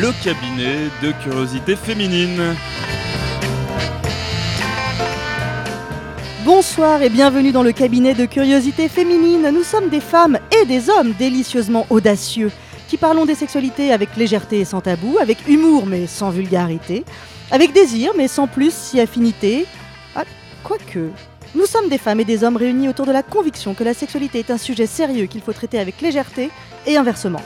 le cabinet de curiosité féminine. Bonsoir et bienvenue dans le cabinet de curiosité féminine. Nous sommes des femmes et des hommes délicieusement audacieux qui parlons des sexualités avec légèreté et sans tabou, avec humour mais sans vulgarité, avec désir mais sans plus si affinité. Ah, quoique. Nous sommes des femmes et des hommes réunis autour de la conviction que la sexualité est un sujet sérieux qu'il faut traiter avec légèreté et inversement.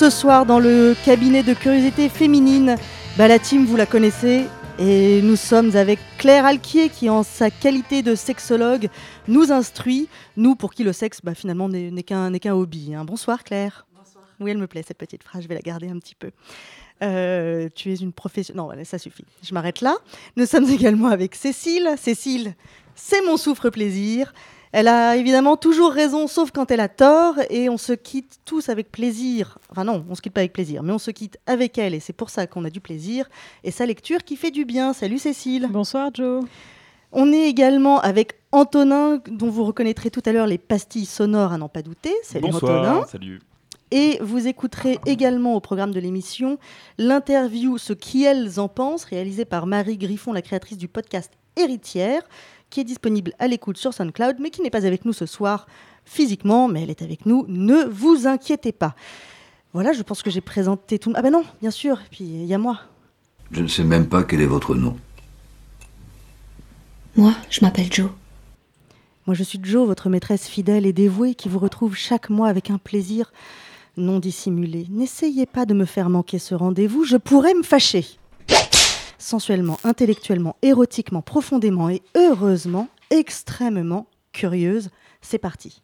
Ce soir, dans le cabinet de curiosité féminine, bah, la team, vous la connaissez, et nous sommes avec Claire Alquier qui, en sa qualité de sexologue, nous instruit, nous pour qui le sexe bah, finalement n'est qu'un hobby. Hein. Bonsoir Claire. Bonsoir. Oui, elle me plaît cette petite phrase, je vais la garder un petit peu. Euh, tu es une professionnelle. Non, ça suffit. Je m'arrête là. Nous sommes également avec Cécile. Cécile, c'est mon souffre-plaisir. Elle a évidemment toujours raison, sauf quand elle a tort, et on se quitte tous avec plaisir. Enfin non, on se quitte pas avec plaisir, mais on se quitte avec elle, et c'est pour ça qu'on a du plaisir, et sa lecture qui fait du bien. Salut Cécile. Bonsoir Joe. On est également avec Antonin, dont vous reconnaîtrez tout à l'heure les pastilles sonores à n'en pas douter. Salut Bonsoir, Salut. Et vous écouterez également au programme de l'émission l'interview Ce qui elles en pensent, réalisée par Marie Griffon, la créatrice du podcast Héritière, qui est disponible à l'écoute sur SoundCloud, mais qui n'est pas avec nous ce soir physiquement, mais elle est avec nous. Ne vous inquiétez pas. Voilà, je pense que j'ai présenté tout. Ah ben non, bien sûr, puis il y a moi. Je ne sais même pas quel est votre nom. Moi, je m'appelle Joe. Moi, je suis Joe, votre maîtresse fidèle et dévouée qui vous retrouve chaque mois avec un plaisir non dissimulé. N'essayez pas de me faire manquer ce rendez-vous, je pourrais me fâcher sensuellement, intellectuellement, érotiquement, profondément et heureusement, extrêmement curieuse. C'est parti.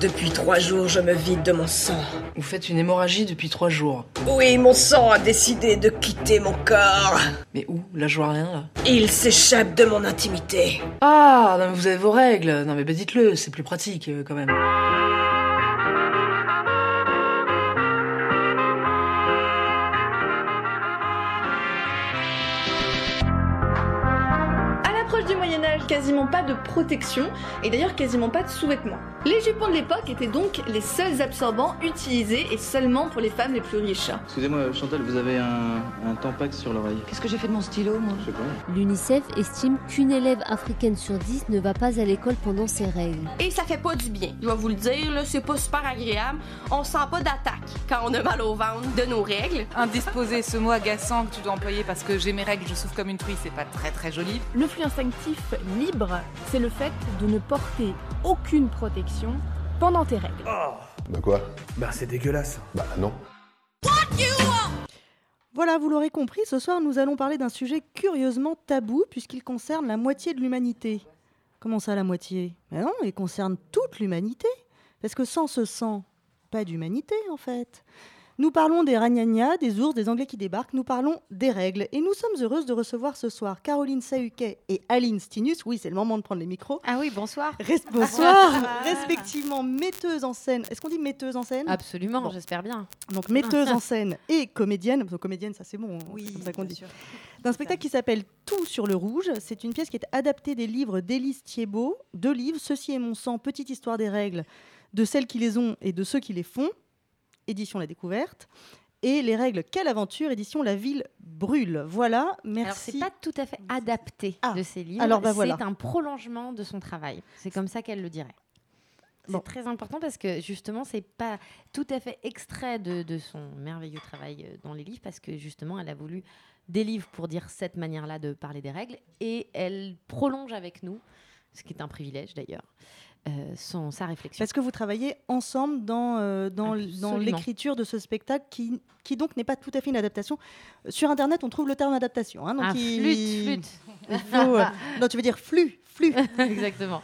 Depuis trois jours, je me vide de mon sang. Vous faites une hémorragie depuis trois jours. Oui, mon sang a décidé de quitter mon corps. Mais où? Là, je vois rien, là? Il s'échappe de mon intimité. Ah, non, mais vous avez vos règles. Non, mais bah, dites-le, c'est plus pratique, euh, quand même. Quasiment pas de protection et d'ailleurs quasiment pas de sous-vêtements. Les jupons de l'époque étaient donc les seuls absorbants utilisés et seulement pour les femmes les plus riches. Excusez-moi Chantal, vous avez un, un tampax sur l'oreille. Qu'est-ce que j'ai fait de mon stylo moi Je sais pas. L'UNICEF estime qu'une élève africaine sur 10 ne va pas à l'école pendant ses règles. Et ça fait pas du bien. Je vais vous le dire, là, c'est pas super agréable. On sent pas d'attaque quand on a mal au ventre de nos règles. Indisposé, ce mot agaçant que tu dois employer parce que j'ai mes règles, je souffre comme une truie, c'est pas très très joli. Le flux instinctif libre, c'est le fait de ne porter aucune protection pendant tes règles. Oh. Bah quoi? Bah c'est dégueulasse. Bah non. Voilà, vous l'aurez compris, ce soir nous allons parler d'un sujet curieusement tabou puisqu'il concerne la moitié de l'humanité. Comment ça la moitié? Ben non, il concerne toute l'humanité. Parce que sans ce sang, pas d'humanité en fait. Nous parlons des ragnagnas, des ours, des Anglais qui débarquent, nous parlons des règles. Et nous sommes heureuses de recevoir ce soir Caroline Sahuquet et Aline Stinus. Oui, c'est le moment de prendre les micros. Ah oui, bonsoir. bonsoir. respectivement metteuse en scène. Est-ce qu'on dit metteuse en scène? Absolument, j'espère bien. Donc metteuse en scène et comédienne. comédienne, ça c'est bon. Hein, oui, c'est ça qu'on dit. D'un spectacle qui s'appelle Tout sur le rouge. C'est une pièce qui est adaptée des livres d'Élise Thiebaud. Deux livres, Ceci est mon sang, Petite histoire des règles, de celles qui les ont et de ceux qui les font édition La Découverte. Et les règles Quelle aventure, édition La Ville brûle. Voilà, merci. Alors, c'est pas tout à fait adapté Ah, de ces livres. alors, bah, voilà. C'est un prolongement de son travail. C'est comme ça qu'elle le dirait. C'est Bon. très important parce que justement, c'est pas tout à fait extrait de, de son merveilleux travail euh, dans les livres parce que justement, elle a voulu des livres pour dire cette manière-là de parler des règles et elle prolonge avec nous, ce qui est un privilège d'ailleurs, euh, son, sa réflexion. Parce que vous travaillez ensemble dans, euh, dans, dans l'écriture de ce spectacle qui, qui donc n'est pas tout à fait une adaptation. Sur Internet, on trouve le terme adaptation. hein, donc Ah, il- flûte, flûte. faut, euh, non, tu veux dire flux, flux. Exactement.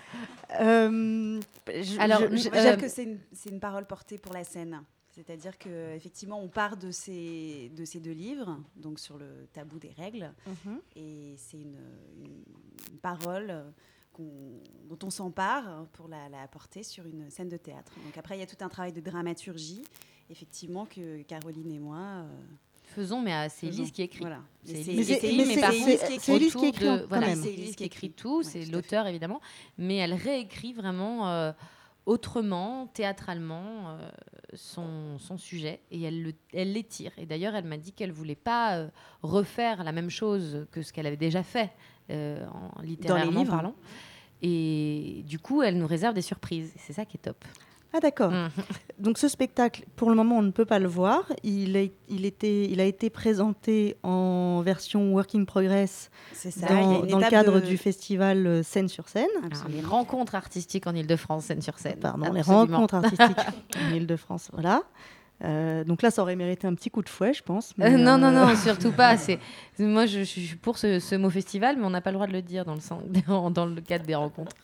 Euh, je- Alors, je- je- j'aime que c'est une, parole portée pour la scène. C'est-à-dire que effectivement, on part de ces, de ces deux livres, donc sur le tabou des règles, Mhm. et c'est une, une- une parole dont on s'empare pour la, la porter sur une scène de théâtre. Donc après, il y a tout un travail de dramaturgie, effectivement, que Caroline et moi euh, Faisons, mais c'est. Élise qui écrit. Voilà. C'est c'est- qui écrit, de- quand voilà, c'est qui écrit tout, Ouais, c'est l'auteur évidemment, mais elle réécrit vraiment euh, autrement, théâtralement, euh, son, son, sujet et elle, le, elle l'étire. Et d'ailleurs, elle m'a dit qu'elle voulait pas euh, refaire la même chose que ce qu'elle avait déjà fait, en, littérairement parlant. Et du coup, elle nous réserve des surprises. C'est ça qui est top. Ah d'accord. Mmh. Donc ce spectacle, pour le moment, on ne peut pas le voir. Il, est, il, était, il a été présenté en version Working Progress ça, dans, dans le cadre de... du festival euh, Scène sur scène. Alors, les rencontres artistiques en Ile-de-France, Scène sur scène. Pardon, Absolument. les rencontres artistiques en Ile-de-France, voilà. Euh, donc là, ça aurait mérité un petit coup de fouet, je pense. Mais euh, non, non, non, surtout pas. C'est moi, je, je, suis pour ce, ce, mot festival, mais on n'a pas le droit de le dire dans le, dans le cadre des rencontres.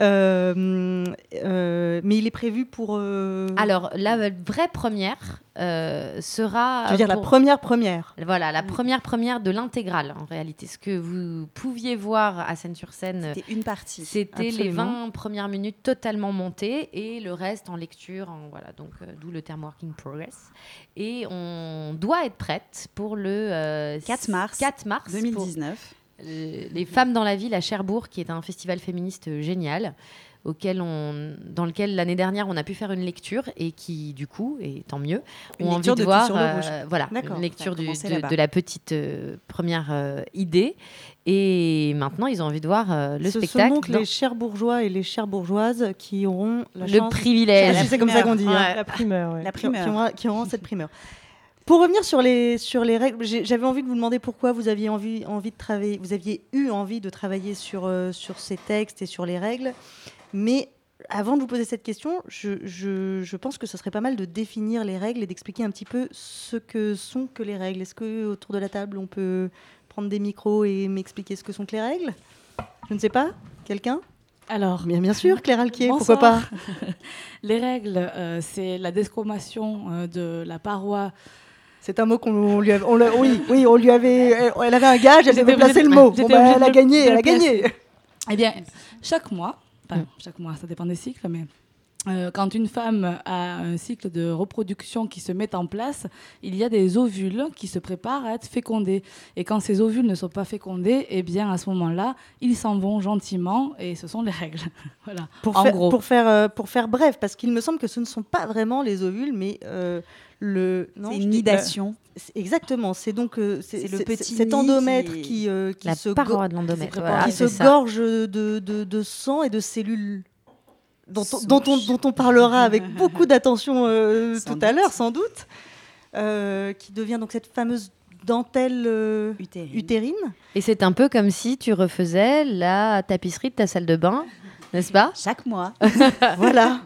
Euh, euh, mais il est prévu pour. Euh... Alors, la vraie première euh, sera. Je veux dire pour... la première première? Voilà, la première première de l'intégrale, en réalité. Ce que vous pouviez voir à Scène-sur-Scène. C'était une partie. C'était les 20 premières minutes totalement montées et le reste en lecture. En, voilà, donc d'où le terme Working Progress. Et on doit être prête pour le 4 mars, 4 mars 2019. Pour les Femmes dans la ville à Cherbourg, qui est un festival féministe génial. Auquel on, dans lequel l'année dernière on a pu faire une lecture et qui du coup et tant mieux une ont envie de, de voir euh, voilà une lecture du, de, de, la petite euh, première euh, idée et maintenant ils ont envie de voir euh, le Ce spectacle. Ce sont donc dans... les Cherbourgeois et les Cherbourgeoises qui auront la le chance... privilège c'est comme ça qu'on dit ouais. hein. la primeur ouais. la primeur qui, auront, qui auront cette primeur pour revenir sur les, sur les règles, j'avais envie de vous demander pourquoi vous aviez envie, envie de travailler, vous aviez eu envie de travailler sur, euh, sur ces textes et sur les règles. Mais avant de vous poser cette question, je, je, je pense que ce serait pas mal de définir les règles et d'expliquer un petit peu ce que sont que les règles. Est-ce que autour de la table, on peut prendre des micros et m'expliquer ce que sont que les règles? Je ne sais pas. Quelqu'un? Alors, bien, bien sûr, Claire Alquier, pourquoi pas? Les règles, euh, c'est la descomation euh, de la paroi c'est un mot qu'on lui avait. On oui, oui, on lui avait. Elle avait un gage, elle devait placer le mot. Bon, bah, elle a gagné, elle a gagné. Eh bien, chaque mois, enfin, chaque mois, ça dépend des cycles, mais quand une femme a un cycle de reproduction qui se met en place, il y a des ovules qui se préparent à être fécondés. Et quand ces ovules ne sont pas fécondés, eh bien, à ce moment-là, ils s'en vont gentiment et ce sont les règles. voilà. Pour en faire, gros. Pour faire, euh, pour faire bref, parce qu'il me semble que ce ne sont pas vraiment les ovules, mais. Euh, le c'est une nidation. Euh, exactement. C'est donc euh, c'est le petit cet endomètre qui, qui, euh, qui la se paroi de l'endomètre voilà, qui se gorge de, de, de, sang et de cellules dont on, dont on, dont on parlera avec beaucoup d'attention euh, tout à l'heure, sans doute, euh, qui devient donc cette fameuse dentelle euh, utérine. utérine. Et c'est un peu comme si tu refaisais la tapisserie de ta salle de bain, n'est-ce pas? Chaque mois. voilà.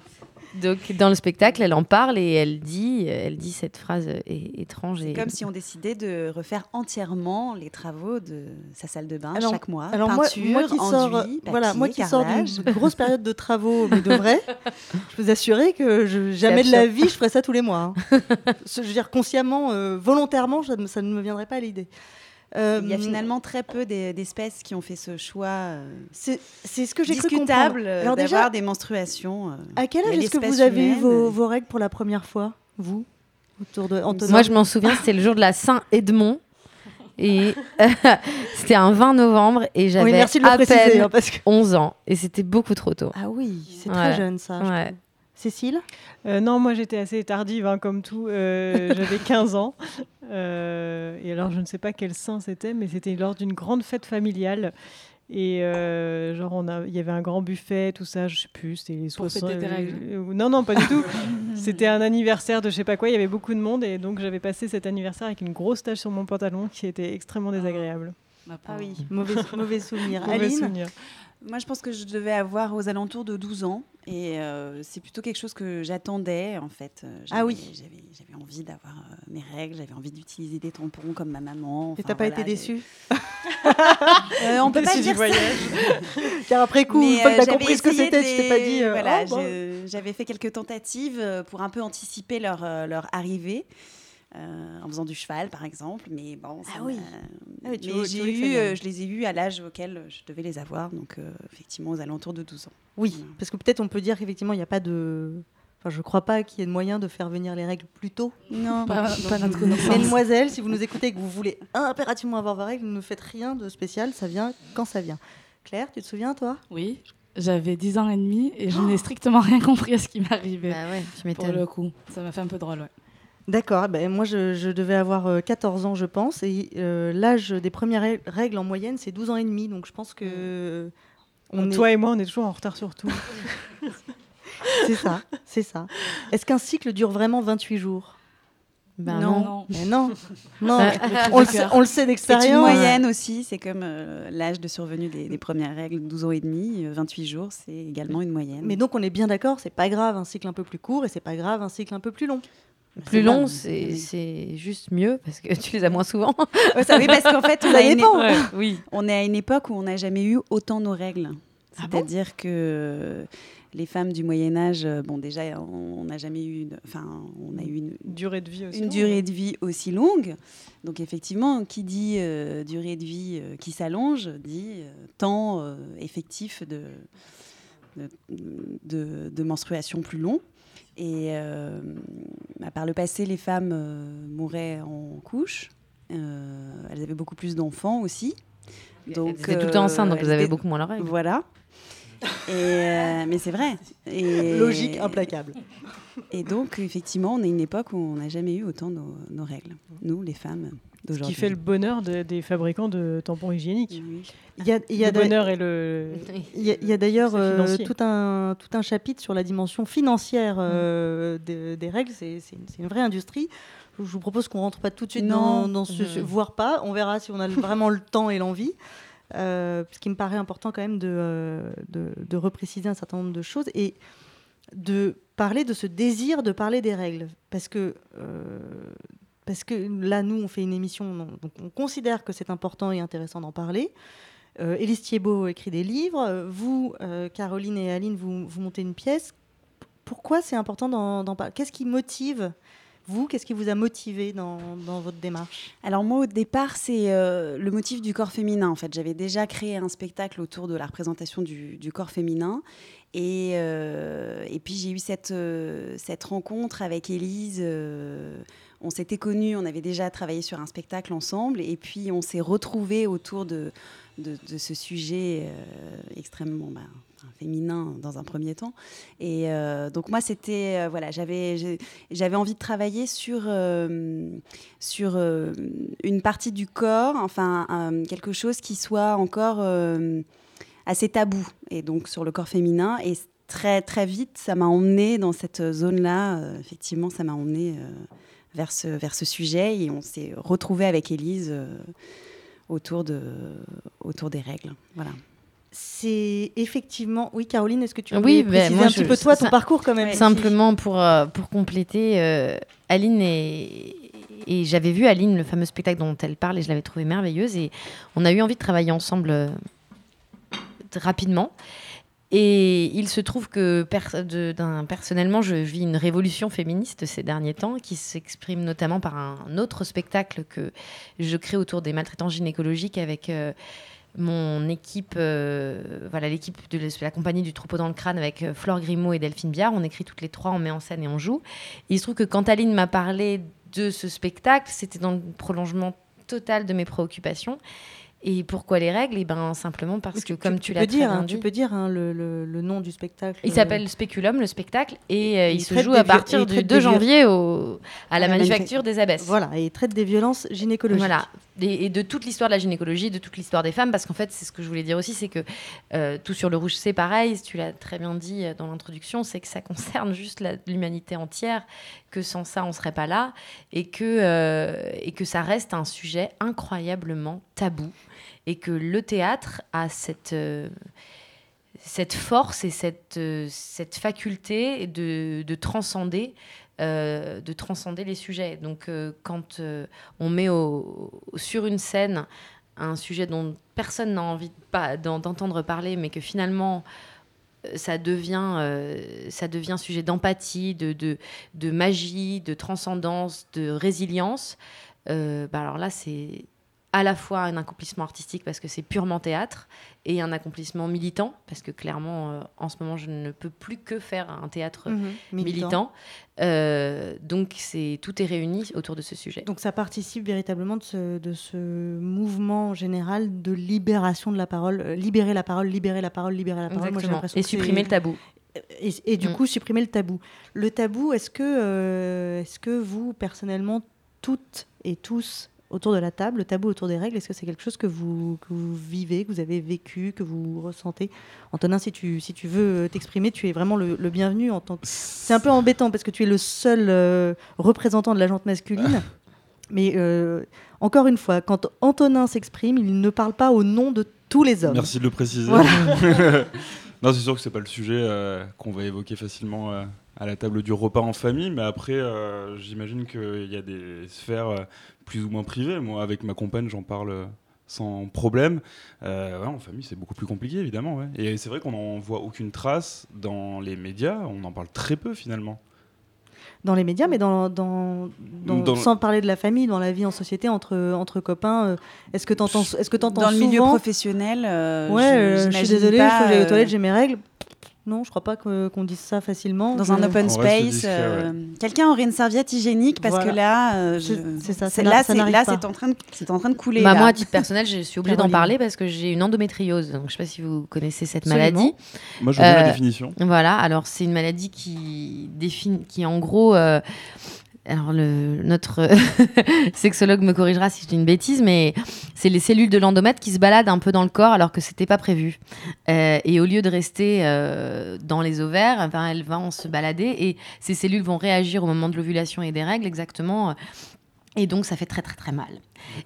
Donc dans le spectacle, elle en parle et elle dit, elle dit cette phrase étrange. C'est et... comme si on décidait de refaire entièrement les travaux de sa salle de bain alors, chaque mois. Alors Peinture, moi, moi qui enduit, sors, papier, voilà, moi qui carrelage. sors d'une grosse période de travaux, mais de vrai, je peux vous assurer que je, jamais de la vie je ferais ça tous les mois. Hein. je veux dire consciemment, euh, volontairement, ça, ça, ne me viendrait pas à l'idée. Euh, Il y a finalement très peu d'espèces qui ont fait ce choix euh, c'est ce que j'ai discutable d'avoir déjà, des menstruations. Euh, à quel âge est-ce que vous avez eu vos, vos, règles pour la première fois, vous autour de Antonin Moi, je m'en souviens, c'était le jour de la Saint-Edmond. Et c'était un 20 novembre et j'avais oui, à peine hein, parce que... 11 ans. Et c'était beaucoup trop tôt. Ah oui, c'est Ouais. très jeune ça. je Ouais. Cécile? Euh, non, moi j'étais assez tardive, hein, comme tout. Euh, J'avais 15 ans. Euh, et alors, je ne sais pas quel saint c'était, mais c'était lors d'une grande fête familiale. Et euh, genre, on a- il y avait un grand buffet, tout ça, je sais plus, c'était les Pour 60. fêter tes règles. euh, non, non, pas du tout. c'était un anniversaire de je sais pas quoi, il y avait beaucoup de monde. Et donc, j'avais passé cet anniversaire avec une grosse tache sur mon pantalon qui était extrêmement désagréable. Ah oui, mauvais, mauvais souvenir. Mauvais Aline? souvenir. Moi, je pense que je devais avoir aux alentours de 12 ans. Et euh, c'est plutôt quelque chose que j'attendais, en fait. Euh, Ah oui. j'avais- envie d'avoir euh, mes règles, j'avais envie d'utiliser des tampons comme ma maman. Et t'as pas voilà, été déçue? Euh, On peut pas dire ça. voyage. Car après coup, une fois que t'as compris ce que c'était, de tu t'es pas les- dit. voilà, oh, bon. j'avais fait quelques tentatives pour un peu anticiper leur, leur arrivée. Euh, en faisant du cheval, par exemple, mais bon. ça Ah oui. m'a- Ah oui, tu mais j'ai eu, euh, je les ai eus à l'âge auquel je devais les avoir, donc euh, effectivement aux alentours de 12 ans. Oui, parce que peut-être on peut dire qu'effectivement, il n'y a pas de. Enfin, je crois pas qu'il y ait de moyen de faire venir les règles plus tôt. Non, Pas- pas notre connaissance. Mesdemoiselles, si vous nous écoutez et que vous voulez impérativement avoir vos règles, ne faites rien de spécial, ça vient quand ça vient. Claire, tu te souviens, toi? Oui. J'avais 10 ans et demi et je n'ai strictement rien compris à ce qui m'arrivait. Bah ouais, tu Pour m'étonnes. le coup, ça m'a fait un peu drôle, ouais. D'accord, ben moi je, je devais avoir euh, 14 ans je pense et euh, l'âge des premières rè- règles en moyenne c'est 12 ans et demi donc je pense que on est- Toi et moi, on est toujours en retard sur tout. c'est ça, c'est ça. Est-ce qu'un cycle dure vraiment 28 jours? Ben non. non. Mais non, non, Bah, on, le sait, cœur. on le sait C'est une d'expérience. moyenne aussi, c'est comme euh, l'âge de survenue des, des premières règles, 12 ans et demi, euh, 28 jours, c'est également une moyenne. Mais donc on est bien d'accord, c'est pas grave un cycle un peu plus court et c'est pas grave un cycle un peu plus long. Plus long, c'est juste mieux parce que tu les as moins souvent. Ouais, ça, oui, parce qu'en fait, on, a une- dépend. Ouais, oui. on est à une époque où on n'a jamais eu autant nos règles. Ah bon? C'est-à-dire que les femmes du Moyen Âge, euh, bon déjà, on n'a jamais eu, une- enfin, on a eu une, Durée de vie aussi. une durée de vie aussi longue. Donc effectivement, qui dit euh, durée de vie euh, qui s'allonge, dit euh, temps euh, effectif de, de, de- de menstruation plus long. Et euh, bah, par le passé, les femmes euh, mouraient en couche. Euh, elles avaient beaucoup plus d'enfants aussi. Donc, Elles étaient tout le temps enceintes, donc elles elles avaient beaucoup moins leurs règles. Voilà. Et, euh, mais c'est vrai. Et, Logique implacable. Et donc, effectivement, on est une époque où on n'a jamais eu autant nos, nos règles, nous, les femmes Ce qui fait le bonheur de- des fabricants de tampons hygiéniques. Oui. Il y a, il y a le bonheur et le. il y a- d'ailleurs euh, tout, un, tout un chapitre sur la dimension financière euh, de- des règles. C'est une, vraie industrie. Je vous propose qu'on rentre pas tout de suite Non. dans, dans ce, Mhm. voire pas. On verra si on a vraiment le temps et l'envie. Euh, ce qui me paraît important quand même de, euh, de, de repréciser un certain nombre de choses et de parler de ce désir de parler des règles. Parce que, euh, parce que là, nous, on fait une émission, donc on considère que c'est important et intéressant d'en parler. Euh, Élise Thiebaud écrit des livres. Vous, Caroline et Aline, vous, vous montez une pièce. Pourquoi c'est important d'en parler Qu'est-ce qui motive vous Qu'est-ce qui vous a motivé dans, votre démarche? Alors moi, au départ, c'est euh, le motif du corps féminin. En fait, j'avais déjà créé un spectacle autour de la représentation du, corps féminin. Et, euh, et puis j'ai eu cette, euh, rencontre avec Élise. on s'était connus, on avait déjà travaillé sur un spectacle ensemble. Et puis on s'est retrouvés autour de, ce sujet extrêmement bah, féminin dans un premier temps. Et euh, donc moi, c'était... euh, voilà, j'avais j'avais envie de travailler sur, euh, sur une partie du corps, enfin quelque chose qui soit encore assez tabou, et donc sur le corps féminin. Et très très vite, ça m'a emmené dans cette zone-là. effectivement, ça m'a emmené vers ce vers ce sujet, et on s'est retrouvé avec Élise autour de autour des règles. Voilà. C'est effectivement. Oui, Caroline, est-ce que tu peux Oui, préciser moi, un je- petit peu toi, ton parcours quand même Simplement pour, euh, pour compléter, euh, Aline et, et j'avais vu Aline, le fameux spectacle dont elle parle, et je l'avais trouvé merveilleuse. Et on a eu envie de travailler ensemble euh, rapidement. Et il se trouve que per- de- d'un- personnellement, je vis une révolution féministe ces derniers temps qui s'exprime notamment par un autre spectacle que je crée autour des maltraitances gynécologiques avec euh, mon équipe, euh, voilà l'équipe de la- compagnie du troupeau dans le crâne avec euh, Flore Grimaud et Delphine Biard. On écrit toutes les trois, on met en scène et on joue. Et il se trouve que quand Aline m'a parlé de ce spectacle, c'était dans le prolongement total de mes préoccupations. Et pourquoi les règles? Eh ben simplement parce que, comme tu, l'as peux très dire, hein, dit, tu peux dire hein, le, le- le nom du spectacle. il euh, s'appelle Spéculum, le spectacle, et euh, il il, se joue à partir et du traite 2 des viol- janvier au, à la la manufacture des abbesses. Voilà, et il traite des violences gynécologiques. Voilà, et, et de toute l'histoire de la gynécologie, de toute l'histoire des femmes, parce qu'en fait, c'est ce que je voulais dire aussi, c'est que euh, tout sur le rouge, c'est pareil, tu l'as très bien dit dans l'introduction, c'est que ça concerne juste l'humanité entière, que sans ça, on serait pas là, et que, et que ça reste un sujet incroyablement tabou, et que le théâtre a cette... euh, cette force et cette, euh, cette faculté de, de transcender euh, de transcender les sujets. Donc quand on met sur une scène un sujet dont personne n'a envie d'entendre parler, mais que finalement ça devient, ça devient sujet d'empathie, de, de, de magie, de transcendance, de résilience, bah alors là c'est à la fois un accomplissement artistique parce que c'est purement théâtre et un accomplissement militant parce que clairement euh, en ce moment je ne peux plus que faire un théâtre Mhm, militant. Euh, donc c'est tout est réuni autour de ce sujet. Donc ça participe véritablement de ce, de ce mouvement général de libération de la parole, euh, libérer la parole, libérer la parole, libérer la parole. Exactement. Et supprimer le tabou. Et, et du Mm. coup, supprimer le tabou. Le tabou, est-ce que, est-ce que vous, personnellement, toutes et tous autour de la table, le tabou autour des règles, est-ce que c'est quelque chose que vous, que vous vivez, que vous avez vécu, que vous ressentez Antonin, si tu, si tu veux t'exprimer, tu es vraiment le, le bienvenu en tant que... C'est un peu embêtant parce que tu es le seul euh, représentant de la jante masculine. Mais euh, encore une fois, quand Antonin s'exprime, il ne parle pas au nom de tous les hommes. Merci de le préciser. Voilà. non, c'est sûr que c'est pas le sujet euh, qu'on va évoquer facilement à la table du repas en famille, mais après, j'imagine qu'il y a des sphères plus ou moins privées. Moi, avec ma compagne, j'en parle euh, sans problème. Euh, ouais, en famille, c'est beaucoup plus compliqué, évidemment. ouais. Et c'est vrai qu'on n'en voit aucune trace dans les médias. On en parle très peu, finalement. dans les médias, mais dans, dans, dans- Dans- sans parler de la famille, dans la vie en société entre, entre copains, euh, est-ce que tu entends, est-ce que t'entends Dans le milieu professionnel, euh, ouais, je- euh, je, suis désolée, il pas, faut que j'aille aux toilettes, j'ai mes règles. Non, je crois pas qu'on dise ça facilement. Dans Je- un open On space, euh, quelqu'un aurait une serviette hygiénique parce Voilà. que là, euh, C'est- je- c'est ça, là, c'est en train de, c'est en train de couler. Bah, là. moi, à titre personnel, je suis obligée d'en parler parce que j'ai une endométriose. Donc, je ne sais pas si vous connaissez cette Absolument. maladie. Moi, je veux bien la définition. Voilà, alors c'est une maladie qui définit, qui en gros. Euh, alors, le, notre sexologue me corrigera si je dis une bêtise, mais c'est les cellules de l'endomètre qui se baladent un peu dans le corps alors que c'était pas prévu. Euh, et au lieu de rester euh, dans les ovaires, enfin, elles vont se balader et ces cellules vont réagir au moment de l'ovulation et des règles exactement. Et donc, ça fait très, très, très mal.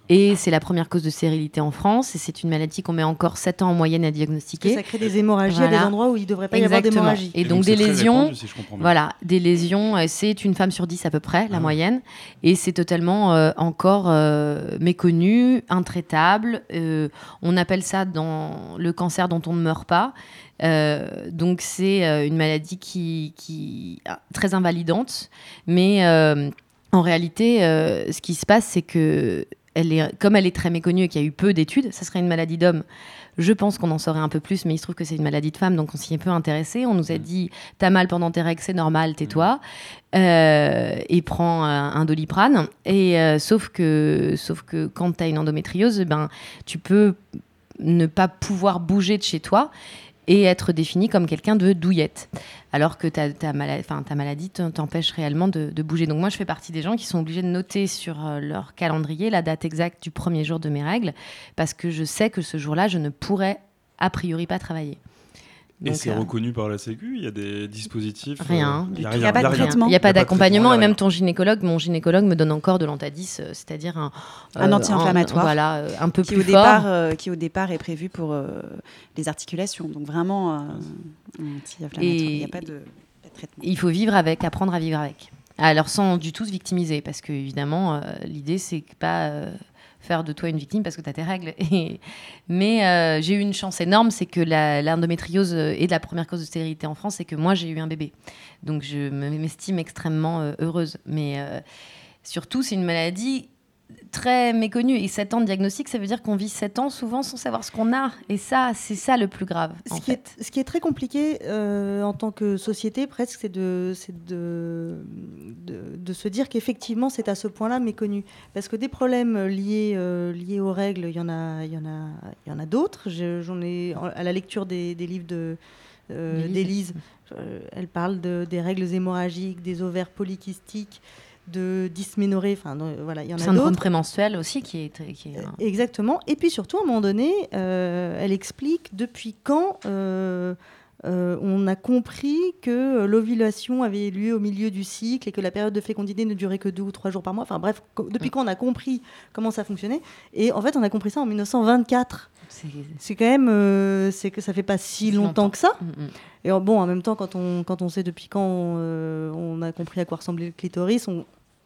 Et c'est la première cause de stérilité en France. Et c'est une maladie qu'on met encore 7 ans en moyenne à diagnostiquer. ça crée des hémorragies à des endroits où il ne devrait pas y avoir Exactement. d'hémorragie. Et, Et donc, donc, des lésions, répandu, si je comprends bien. voilà, des lésions, euh, c'est une femme sur 10 à peu près, la Ah. moyenne. Et c'est totalement euh, encore euh, méconnu, intraitable. Euh, on appelle ça dans le cancer dont on ne meurt pas. Euh, donc c'est euh, une maladie qui, qui ah, très invalidante, mais euh, en réalité, euh, ce qui se passe, c'est que elle est, comme elle est très méconnue et qu'il y a eu peu d'études, ça serait une maladie d'homme. Je pense qu'on en saurait un peu plus, mais il se trouve que c'est une maladie de femme, donc on s'y est peu intéressé. On nous a dit t'as mal pendant tes règles, c'est normal, tais-toi, Euh, et prends un, un doliprane. Et euh, sauf que, sauf que quand t'as une endométriose, ben tu peux ne pas pouvoir bouger de chez toi et être défini comme quelqu'un de douillette. Alors que ta, ta, maladie t'empêche réellement de, de bouger. Donc moi, je fais partie des gens qui sont obligés de noter sur euh, leur calendrier la date exacte du premier jour de mes règles, parce que je sais que ce jour-là, je ne pourrais a priori pas travailler. Et c'est euh, reconnu par la Sécu Il y a des dispositifs euh, Rien. Il du y a rien, pas de traitement. Il n'y a pas a d'accompagnement et a même ton gynécologue, mon gynécologue me donne encore de l'antadis, euh, c'est-à-dire un, Un euh, anti-inflammatoire. voilà, un peu qui plus au, départ, fort. euh, qui au départ est prévu pour euh, les articulations. Donc vraiment, euh, un anti-inflammatoire. Il n'y a pas de, pas de traitement. Il faut vivre avec, apprendre à vivre avec. Alors sans du tout se victimiser, parce que évidemment, euh, l'idée c'est que pas euh, faire de toi une victime parce que tu as tes règles. Et- Mais euh, j'ai eu une chance énorme, c'est que l'endométriose euh, est la première cause de stérilité en France et que moi j'ai eu un bébé. Donc je me- m'estime extrêmement euh, heureuse. Mais surtout, c'est une maladie très méconnue. Et 7 ans de diagnostic, ça veut dire qu'on vit 7 ans souvent sans savoir ce qu'on a. Et ça, c'est ça le plus grave. en Ce qui, fait. est, ce qui est très compliqué euh, en tant que société, presque, c'est de, c'est de, de, de se dire qu'effectivement, c'est à ce point-là méconnu. Parce que des problèmes liés, euh, liés aux règles, il y en a, il y en a, il y en a d'autres. Je- J'en ai, à la lecture des, des livres de, euh, D'Élise. d'Élise, euh, elle parle de, des règles hémorragiques, des ovaires polykystiques, de dysménorrhée, enfin, voilà, il y en a Syndrome prémenstruel aussi, qui est, très- qui est un- Exactement. Et puis surtout, à un moment donné, euh, elle explique depuis quand euh, euh, on a compris que l'ovulation avait lieu au milieu du cycle et que la période de fécondité ne durait que deux ou trois jours par mois. Enfin bref, depuis quand on a compris comment ça fonctionnait. Et en fait, on a compris ça en 1924. c'est- quand même, euh, c'est que ça fait pas si longtemps, longtemps. que ça. Mm, mm. Et euh, bon, en même temps, quand on, quand on sait depuis quand euh, on a compris à quoi ressemblait le clitoris, on,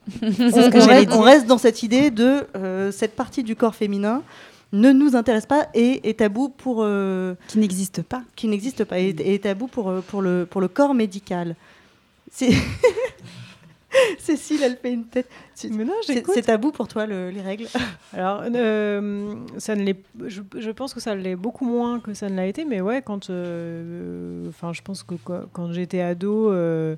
reste, on dire. reste dans cette idée de euh, cette partie du corps féminin ne nous intéresse pas et est tabou pour euh, Qui n'existe pas. qui n'existe pas et est tabou pour euh, pour le pour le corps médical. C'est Cécile, elle fait une tête. C'est tabou pour toi, le- les règles Alors, euh, ça ne l'est. Je, je pense que ça l'est beaucoup moins que ça ne l'a été, mais ouais, quand. euh, Enfin, je pense que quand j'étais ado, euh,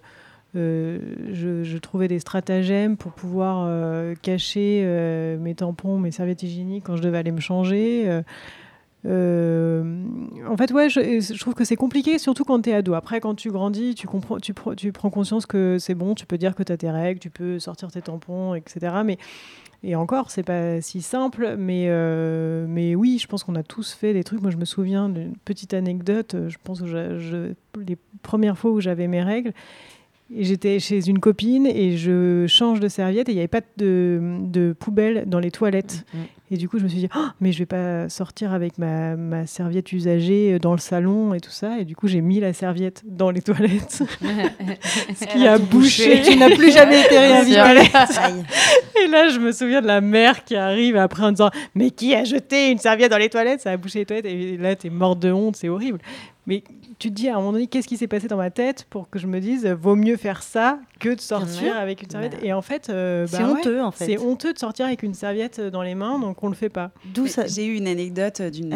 euh, je, trouvais des stratagèmes pour pouvoir euh, cacher euh, mes tampons, mes serviettes hygiéniques quand je devais aller me changer. en fait, ouais, je, trouve que c'est compliqué, surtout quand tu es ado. Après, quand tu grandis, tu, prends conscience que c'est bon, tu peux dire que tu as tes règles, tu peux sortir tes tampons, etc. Mais, et encore, c'est pas si simple, mais, mais oui, je pense qu'on a tous fait des trucs. Moi, je me souviens d'une petite anecdote. Je pense que les premières fois où j'avais mes règles, j'étais chez une copine et je change de serviette et il n'y avait pas de, de poubelle dans les toilettes. Et du coup, je me suis dit, Oh, mais je vais pas sortir avec ma, ma serviette usagée dans le salon et tout ça. Et du coup, j'ai mis la serviette dans les toilettes. Ce qui a bouché. bouché. Tu n'as plus jamais été réinvitée. Et là, je me souviens de la mère qui arrive après en disant Mais qui a jeté une serviette dans les toilettes? Ça a bouché les toilettes. Et là, t'es morte de honte, c'est horrible. Mais tu te dis à un moment donné, qu'est-ce qui s'est passé dans ma tête pour que je me dise Vaut mieux faire ça que de sortir Ouais. avec une serviette? Bah, Et en fait, euh, c'est bah ouais, honteux, en fait. C'est honteux de sortir avec une serviette dans les mains, donc on le fait pas. D'où Mais ça J'ai eu une anecdote d'une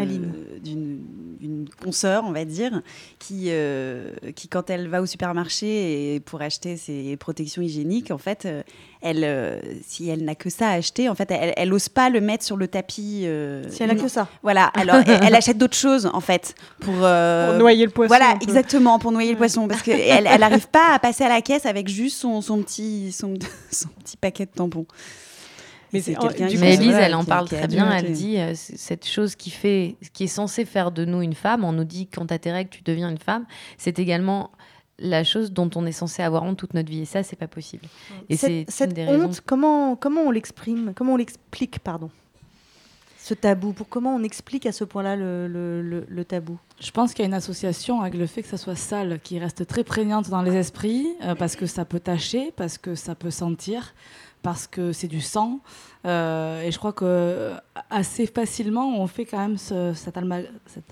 d'une d'une consoeur, on va dire, qui, euh, qui quand elle va au supermarché et pour acheter ses protections hygiéniques, en fait, euh, elle, euh, si elle n'a que ça à acheter, en fait, elle, elle ose pas le mettre sur le tapis. euh, Si elle a non. que ça. Voilà. Alors, elle, elle achète d'autres choses, en fait, pour, euh, Pour noyer le poisson, Voilà, exactement, pour noyer le poisson, parce qu'elle elle n'arrive pas à passer à la caisse avec juste son, son petit son, son petit paquet de tampons. Mais Et c'est quelqu'un qui- Mais Elise, voilà, elle en parle qui très bien. noter. Elle dit euh, cette chose qui fait, qui est censée faire de nous une femme. On nous dit quand t'as tes règles, tu deviens une femme. C'est également la chose dont on est censé avoir honte toute notre vie. Et ça, c'est pas possible. Et c'est cette, cette des honte, raisons. comment, comment on l'exprime Comment on l'explique, pardon? Ce tabou, pour comment on explique à ce point-là le, le- le- le tabou? Je pense qu'il y a une association avec le fait que ça soit sale qui reste très prégnante dans les esprits euh, parce que ça peut tacher, parce que ça peut sentir, parce que c'est du sang. Euh, et je crois que euh, assez facilement, on fait quand même ce- cet,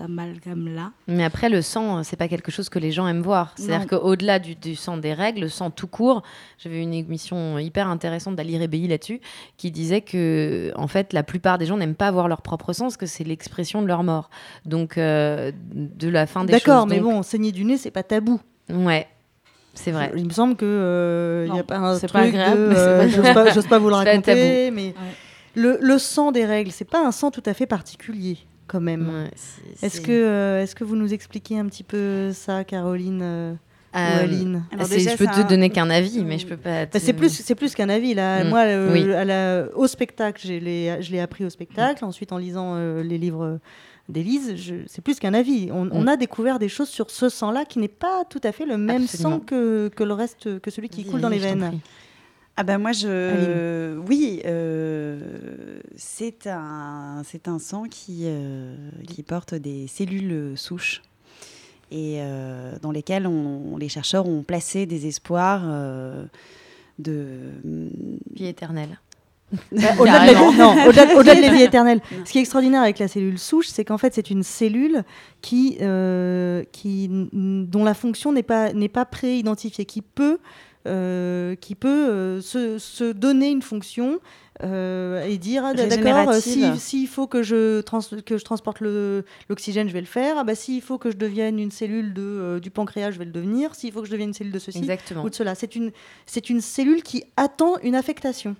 amalgame-là. Mais après, le sang, euh, c'est pas quelque chose que les gens aiment voir. C'est-à-dire qu'au-delà du, du sang des règles, le sang tout court, j'avais une émission hyper intéressante d'Ali Rebéi là-dessus, qui disait que, en fait, la plupart des gens n'aiment pas voir leur propre sang, parce que c'est l'expression de leur mort. Donc, euh, de la fin des choses. D'accord, mais Donc, bon, saigner du nez, c'est pas tabou. Ouais, c'est vrai. Il me semble que euh, il a Non, pas un c'est truc pas agréable, de, euh, pas j'ose pas, j'ose pas vous le raconter, tabou. mais le, le sang des règles, c'est pas un sang tout à fait particulier quand même. Ouais, c'est- Est-ce c'est- que, euh, est-ce que vous nous expliquez un petit peu ça, Caroline euh, ou Euh, Aline Alors c'est- déjà, je peux te un- donner qu'un avis, mais je peux pas. Bah, te- c'est plus, c'est plus qu'un avis là. Mm. Moi, euh, Oui. à la- au spectacle, je l'ai, je l'ai appris au spectacle. Ensuite, en lisant euh, les livres d'Élise, c'est plus qu'un avis. On, on Mm. a découvert des choses sur ce sang-là qui n'est pas tout à fait le même Absolument. sang que, que le reste, que celui qui coule dans les veines. Ah ben moi je oui euh, c'est un c'est un sang qui euh, qui porte des cellules souches et euh, dans lesquelles on, les chercheurs ont placé des espoirs euh, de Vie éternelle. Bah, au-delà de la vie, non, au-delà, au-delà de la vie éternelle. Ce qui est extraordinaire avec la cellule souche, c'est qu'en fait, c'est une cellule qui, euh, qui, dont la fonction n'est pas, n'est pas pré-identifiée, qui peut, euh, qui peut euh, se, se donner une fonction euh, et dire ah, d'accord, euh, si- s'il faut que je, trans- que je transporte le- l'oxygène, je vais le faire. Ah, bah, s'il faut que je devienne une cellule de, euh, du pancréas, je vais le devenir. S'il faut que je devienne une cellule de ceci Exactement. ou de cela. C'est une, c'est une cellule qui attend une affectation.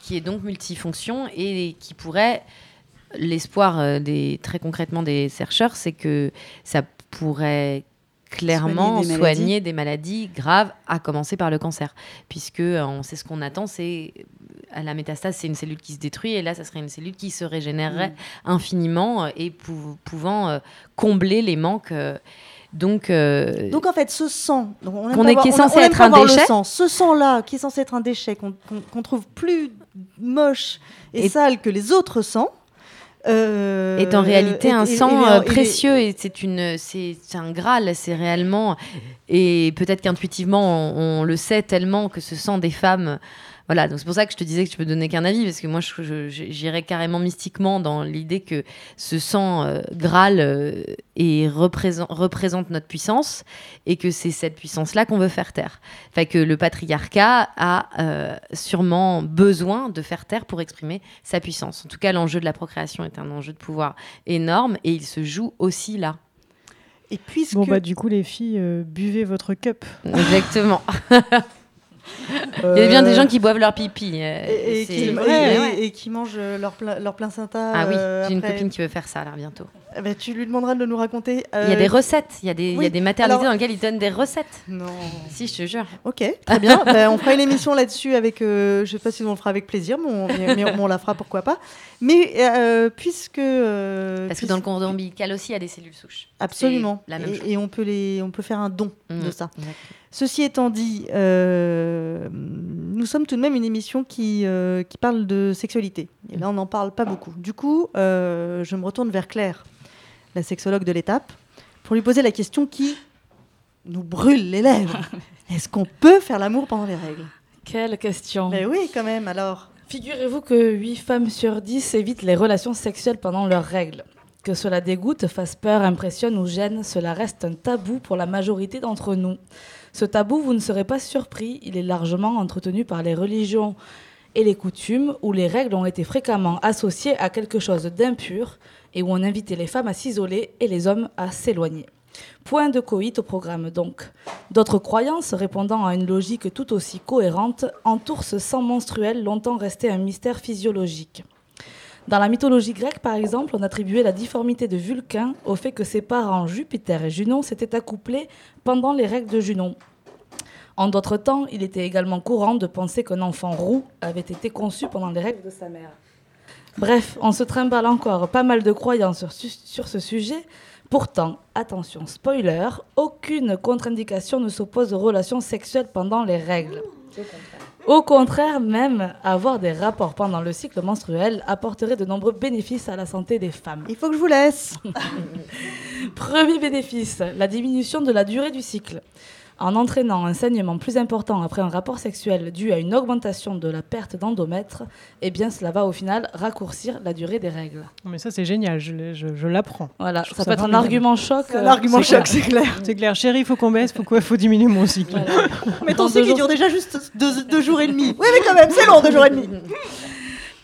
Qui est donc multifonction et qui pourrait l'espoir euh, des très concrètement des chercheurs c'est que ça pourrait clairement Soigner soigner des maladies. graves à commencer par le cancer puisque euh, on sait ce qu'on attend c'est à la métastase c'est une cellule qui se détruit et là ça serait une cellule qui se régénérerait Mm. infiniment euh, et pou- pouvant euh, combler les manques euh, donc, euh, Donc en fait, ce sang, donc on pas est- voir- qui est on a- censé on être un déchet. sang, ce sang-là, qui est censé être un déchet, qu'on qu'on trouve plus moche et, Et- sale que les autres sangs, euh, est en réalité un sang euh, précieux et c'est une c'est c'est un graal c'est réellement et peut-être qu'intuitivement on, on le sait tellement que ce sang des femmes Voilà, donc c'est pour ça que je te disais que je peux donner qu'un avis, parce que moi, j'irais carrément mystiquement dans l'idée que ce sang euh, Graal euh, est représent- représente notre puissance et que c'est cette puissance-là qu'on veut faire taire. Enfin, que le patriarcat a euh, sûrement besoin de faire taire pour exprimer sa puissance. En tout cas, l'enjeu de la procréation est un enjeu de pouvoir énorme et il se joue aussi là. Et puisque... Bon, bah, du coup, les filles, euh, buvez votre cup. Exactement. Il y a bien des gens qui boivent leur pipi. euh, Et, qui, Ouais, et- ouais. et qui mangent euh, leur, pla- leur plein Santa. Ah oui, euh, j'ai une après. copine qui veut faire ça là bientôt. Eh ben, tu lui demanderas de nous raconter. Il y a euh, des recettes, il y a des, il y a oui, des maternités alors- dans lesquelles ils donnent des recettes. Non. Si, je te jure. Ok, très bien. Ben, on fera une émission là-dessus avec. euh, je sais pas si on le fera avec plaisir, mais on, mais- mais on la fera pourquoi pas. Mais euh, puisque. Parce que dans le cordon ombilical aussi, il y a des cellules souches. Absolument. La même et, chose. et on peut les, on peut faire un don de Mhm, ça. Ceci étant dit, euh, nous sommes tout de même une émission qui, euh, qui parle de sexualité. Et là, on n'en parle pas beaucoup. Du coup, euh, je me retourne vers Claire, la sexologue de l'étape, pour lui poser la question qui nous brûle les lèvres. Est-ce qu'on peut faire l'amour pendant les règles? Quelle question. Mais oui, quand même, alors. Figurez-vous que 8 femmes sur 10 évitent les relations sexuelles pendant leurs règles. Que cela dégoûte, fasse peur, impressionne ou gêne, cela reste un tabou pour la majorité d'entre nous. Ce tabou, vous ne serez pas surpris, il est largement entretenu par les religions et les coutumes où les règles ont été fréquemment associées à quelque chose d'impur et où on invitait les femmes à s'isoler et les hommes à s'éloigner. Point de coït au programme donc. D'autres croyances, répondant à une logique tout aussi cohérente, entourent ce sang menstruel longtemps resté un mystère physiologique. Dans la mythologie grecque, par exemple, on attribuait la difformité de Vulcain au fait que ses parents Jupiter et Junon s'étaient accouplés pendant les règles de Junon. En d'autres temps, il était également courant de penser qu'un enfant roux avait été conçu pendant les règles de sa mère. Bref, on se trimballe encore pas mal de croyances sur, su- sur ce sujet. Pourtant, attention, spoiler, aucune contre-indication ne s'oppose aux relations sexuelles pendant les règles. Au contraire, même avoir des rapports pendant le cycle menstruel apporterait de nombreux bénéfices à la santé des femmes. Il faut que je vous laisse. Premier bénéfice, la diminution de la durée du cycle. En entraînant un saignement plus important après un rapport sexuel dû à une augmentation de la perte d'endomètre, eh bien cela va au final raccourcir la durée des règles. Mais ça, c'est génial, je, je- je l'apprends. Voilà, Je ça peut être un argument choc. C'est un euh, argument choc, c'est clair. C'est clair, chérie, il faut qu'on baisse, pourquoi il faut diminuer mon cycle Mais ton cycle, il jours- dure déjà juste deux, deux jours et demi. Oui, mais quand même, c'est long, deux jours et demi.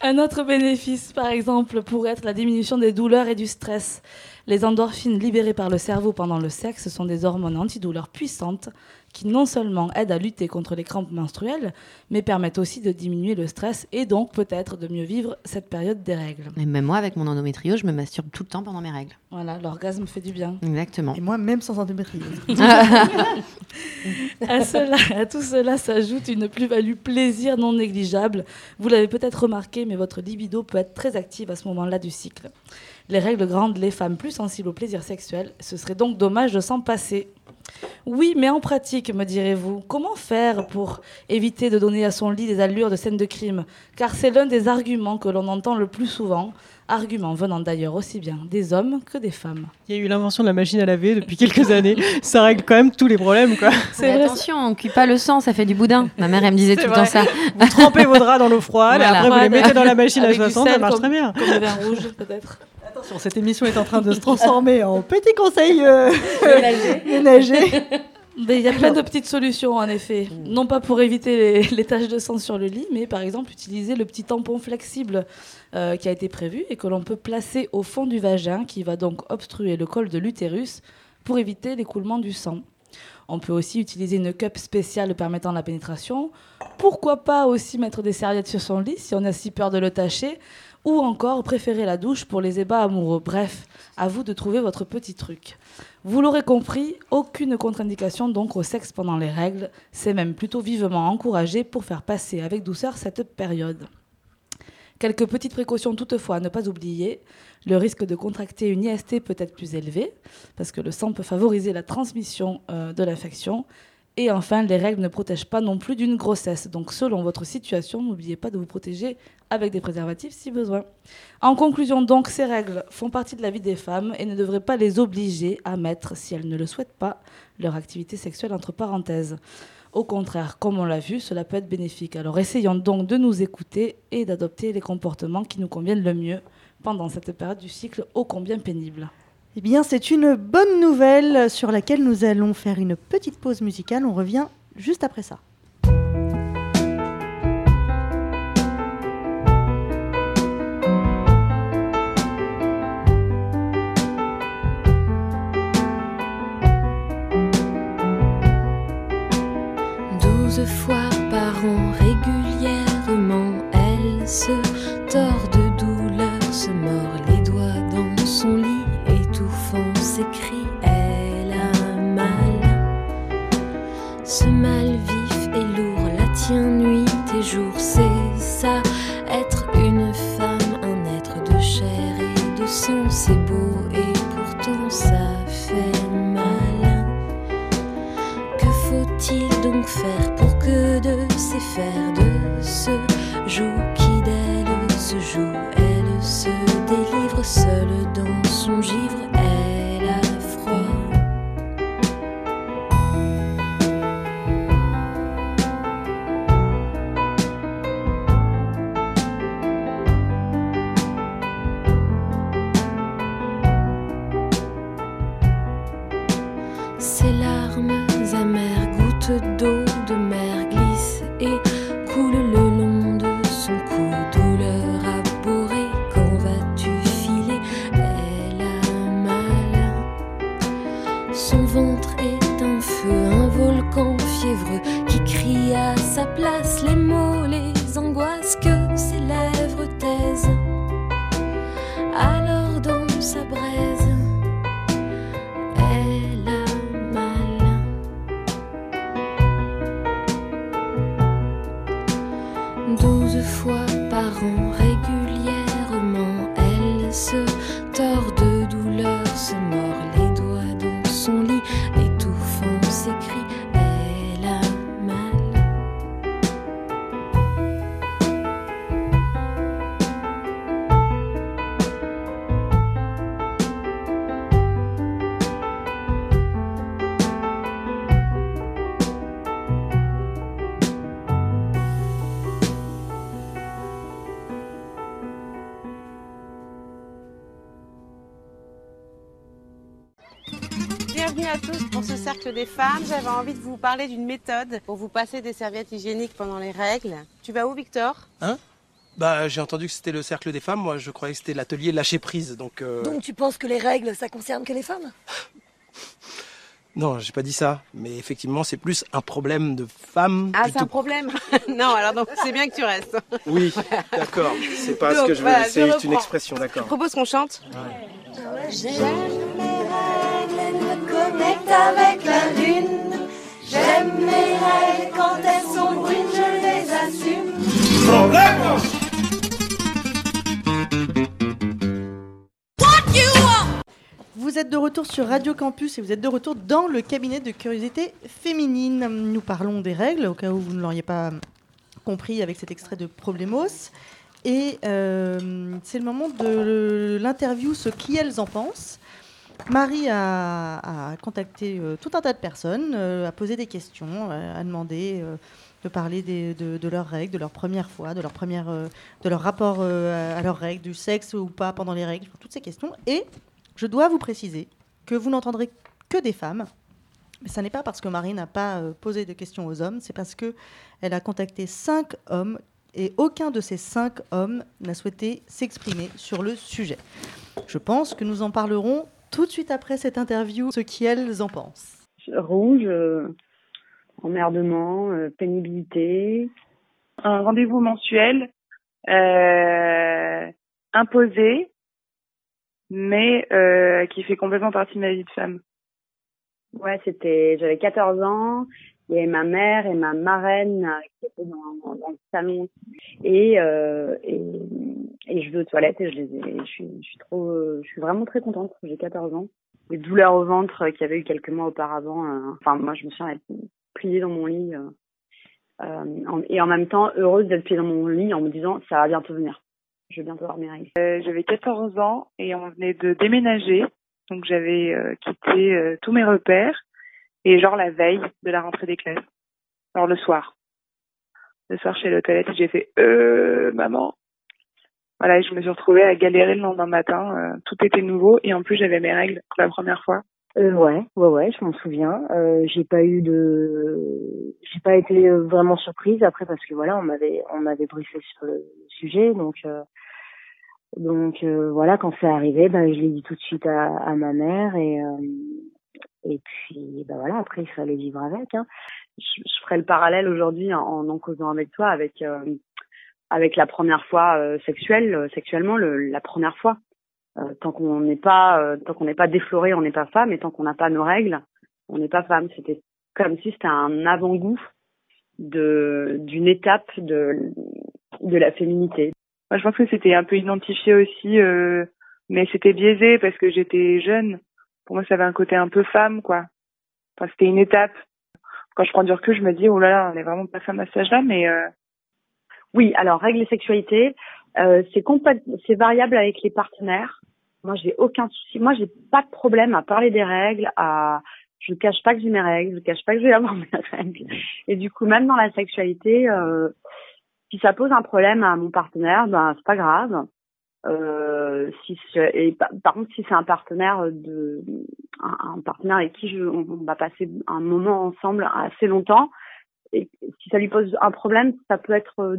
Un autre bénéfice, par exemple, pourrait être la diminution des douleurs et du stress. Les endorphines libérées par le cerveau pendant le sexe sont des hormones antidouleurs puissantes qui non seulement aident à lutter contre les crampes menstruelles, mais permettent aussi de diminuer le stress et donc peut-être de mieux vivre cette période des règles. Et même moi, avec mon endométriose, je me masturbe tout le temps pendant mes règles. Voilà, l'orgasme fait du bien. Exactement. Et moi, même sans endométriose. à, cela, à tout cela s'ajoute une plus-value plaisir non négligeable. Vous l'avez peut-être remarqué, mais votre libido peut être très active à ce moment-là du cycle. Les règles rendent les femmes plus sensibles au plaisir sexuel. Ce serait donc dommage de s'en passer. Oui, mais en pratique, me direz-vous, comment faire pour éviter de donner à son lit des allures de scène de crime? Car c'est l'un des arguments que l'on entend le plus souvent, argument venant d'ailleurs aussi bien des hommes que des femmes. Il y a eu l'invention de la machine à laver depuis quelques années. Ça règle quand même tous les problèmes, quoi. Mais vrai, attention, on cuit pas le sang, ça fait du boudin. Ma mère, elle me disait C'est tout le temps ça. Vous trempez vos draps dans l'eau froide Voilà. et après vous les mettez dans la machine à Avec du 60, ça marche comme- très bien. Comme le vin rouge, peut-être. Attention, cette émission est en train de se transformer en petit conseil euh, ménager. Mais il y a plein de petites solutions en effet. Non pas pour éviter les, les taches de sang sur le lit, mais par exemple utiliser le petit tampon flexible euh, qui a été prévu et que l'on peut placer au fond du vagin qui va donc obstruer le col de l'utérus pour éviter l'écoulement du sang. On peut aussi utiliser une cup spéciale permettant la pénétration. Pourquoi pas aussi mettre des serviettes sur son lit si on a si peur de le tâcher ou encore préférer la douche pour les ébats amoureux. Bref, à vous de trouver votre petit truc. Vous l'aurez compris, aucune contre-indication donc au sexe pendant les règles, c'est même plutôt vivement encouragé pour faire passer avec douceur cette période. Quelques petites précautions toutefois à ne pas oublier. Le risque de contracter une IST peut être plus élevé, parce que le sang peut favoriser la transmission euh, de l'infection. Et enfin, les règles ne protègent pas non plus d'une grossesse. Donc, selon votre situation, n'oubliez pas de vous protéger avec des préservatifs si besoin. En conclusion, donc, ces règles font partie de la vie des femmes et ne devraient pas les obliger à mettre, si elles ne le souhaitent pas, leur activité sexuelle entre parenthèses. Au contraire, comme on l'a vu, cela peut être bénéfique. Alors essayons donc de nous écouter et d'adopter les comportements qui nous conviennent le mieux pendant cette période du cycle ô combien pénible. Eh bien, c'est une bonne nouvelle sur laquelle nous allons faire une petite pause musicale. On revient juste après ça. Douze fois par an régulièrement, elle se tord de douleur, se mord les doigts dans son lit, étouffant ses cris, elle a mal. Ce mal vif et lourd la tient nuit et jour, c'est ça, être une femme, un être de chair et de sang, c'est beau fers de ce joug qui d'elle se joue, elle se délivre seule dans son givre, des femmes. J'avais envie de vous parler d'une méthode pour vous passer des serviettes hygiéniques pendant les règles. Tu vas où, Victor? Hein? Bah, j'ai entendu que c'était le cercle des femmes. Moi, je croyais que c'était l'atelier lâcher prise. Donc, euh, Donc tu penses que les règles, ça concerne que les femmes? Non, j'ai pas dit ça. Mais effectivement, c'est plus un problème de femmes. Ah, c'est un problème? Non, alors donc c'est bien que tu restes. Oui, d'accord. C'est pas ce que je veux. voilà, c'est je juste une expression, Je d'accord. propose qu'on chante. J'aime mes règles, elles me connectent avec la lune. J'aime mes règles quand elles sont brunes, je les assume. Vous êtes de retour sur Radio Campus et vous êtes de retour dans le cabinet de curiosité féminine. Nous parlons des règles, au cas où vous ne l'auriez pas compris avec cet extrait de Problemos. Et euh, c'est le moment de l'interview, ce qu'elles en pensent. Marie a, contacté euh, tout un tas de personnes, euh, a posé des questions, euh, a demandé de parler de, leurs règles, de leur première fois, de leur, première, de leur rapport à leurs règles, du sexe ou pas pendant les règles, toutes ces questions. Et je dois vous préciser que vous n'entendrez que des femmes. Mais ça n'est pas parce que Marie n'a pas posé de questions aux hommes, c'est parce que elle a contacté cinq hommes et aucun de ces cinq hommes n'a souhaité s'exprimer sur le sujet. Je pense que nous en parlerons tout de suite après cette interview, ce qu'elles en pensent. Rouge, euh, emmerdement, euh, pénibilité. Un rendez-vous mensuel euh, imposé, mais euh, qui fait complètement partie de ma vie de femme. Ouais, c'était, j'avais 14 ans. Il y avait ma mère et ma marraine euh, qui étaient dans, le salon. Et, euh, et, et je vais aux toilettes et je les ai, je suis, je suis trop, euh, je suis vraiment très contente. J'ai 14 ans. Les douleurs au ventre qu'il y avait eu quelques mois auparavant. euh, enfin, moi, je me être pliée dans mon lit. euh, euh, en- et en même temps, heureuse d'être pliée dans mon lit en me disant, ça va bientôt venir. Je vais bientôt avoir mes règles. Euh, j'avais 14 ans et on venait de déménager. Donc j'avais euh, quitté euh, tous mes repères et genre la veille de la rentrée des classes. Alors le soir. Le soir chez le toilette, j'ai fait euh maman. Voilà, et je me suis retrouvée à galérer le lendemain matin. euh, tout était nouveau et en plus j'avais mes règles pour la première fois. Euh, ouais, ouais, ouais, je m'en souviens. Euh, j'ai pas eu de, j'ai pas été euh, vraiment surprise après parce que voilà, on m'avait, on m'avait briefé sur le sujet, donc, euh, donc euh, voilà, quand c'est arrivé, ben je l'ai dit tout de suite à, à ma mère et euh, et puis ben voilà, après il fallait vivre avec. Hein. je, je ferai le parallèle aujourd'hui en, en causant avec toi avec euh, avec la première fois euh, sexuelle euh, sexuellement le, la première fois Euh, tant qu'on n'est pas euh, tant qu'on n'est pas défloré on n'est pas femme et tant qu'on n'a pas nos règles on n'est pas femme c'était comme si c'était un avant-goût de d'une étape de de la féminité Moi, je pense que c'était un peu identifié aussi, euh, mais c'était biaisé parce que j'étais jeune. Pour moi, ça avait un côté un peu femme, quoi. Enfin, c'était une étape. Quand je prends du recul, je me dis, oh là là, on est vraiment pas femme à cet âge-là, mais euh, Oui, alors règles et sexualité, euh, c'est variable avec les partenaires. Moi, j'ai aucun souci. Moi, j'ai pas de problème à parler des règles. À, je cache pas que j'ai mes règles, je cache pas que je vais avoir mes règles. Et du coup, même dans la sexualité, euh, si ça pose un problème à mon partenaire, ben c'est pas grave. Euh, si et pa- par contre, si c'est un partenaire de un, partenaire avec qui je, on, va passer un moment ensemble assez longtemps, et si ça lui pose un problème, ça peut être euh,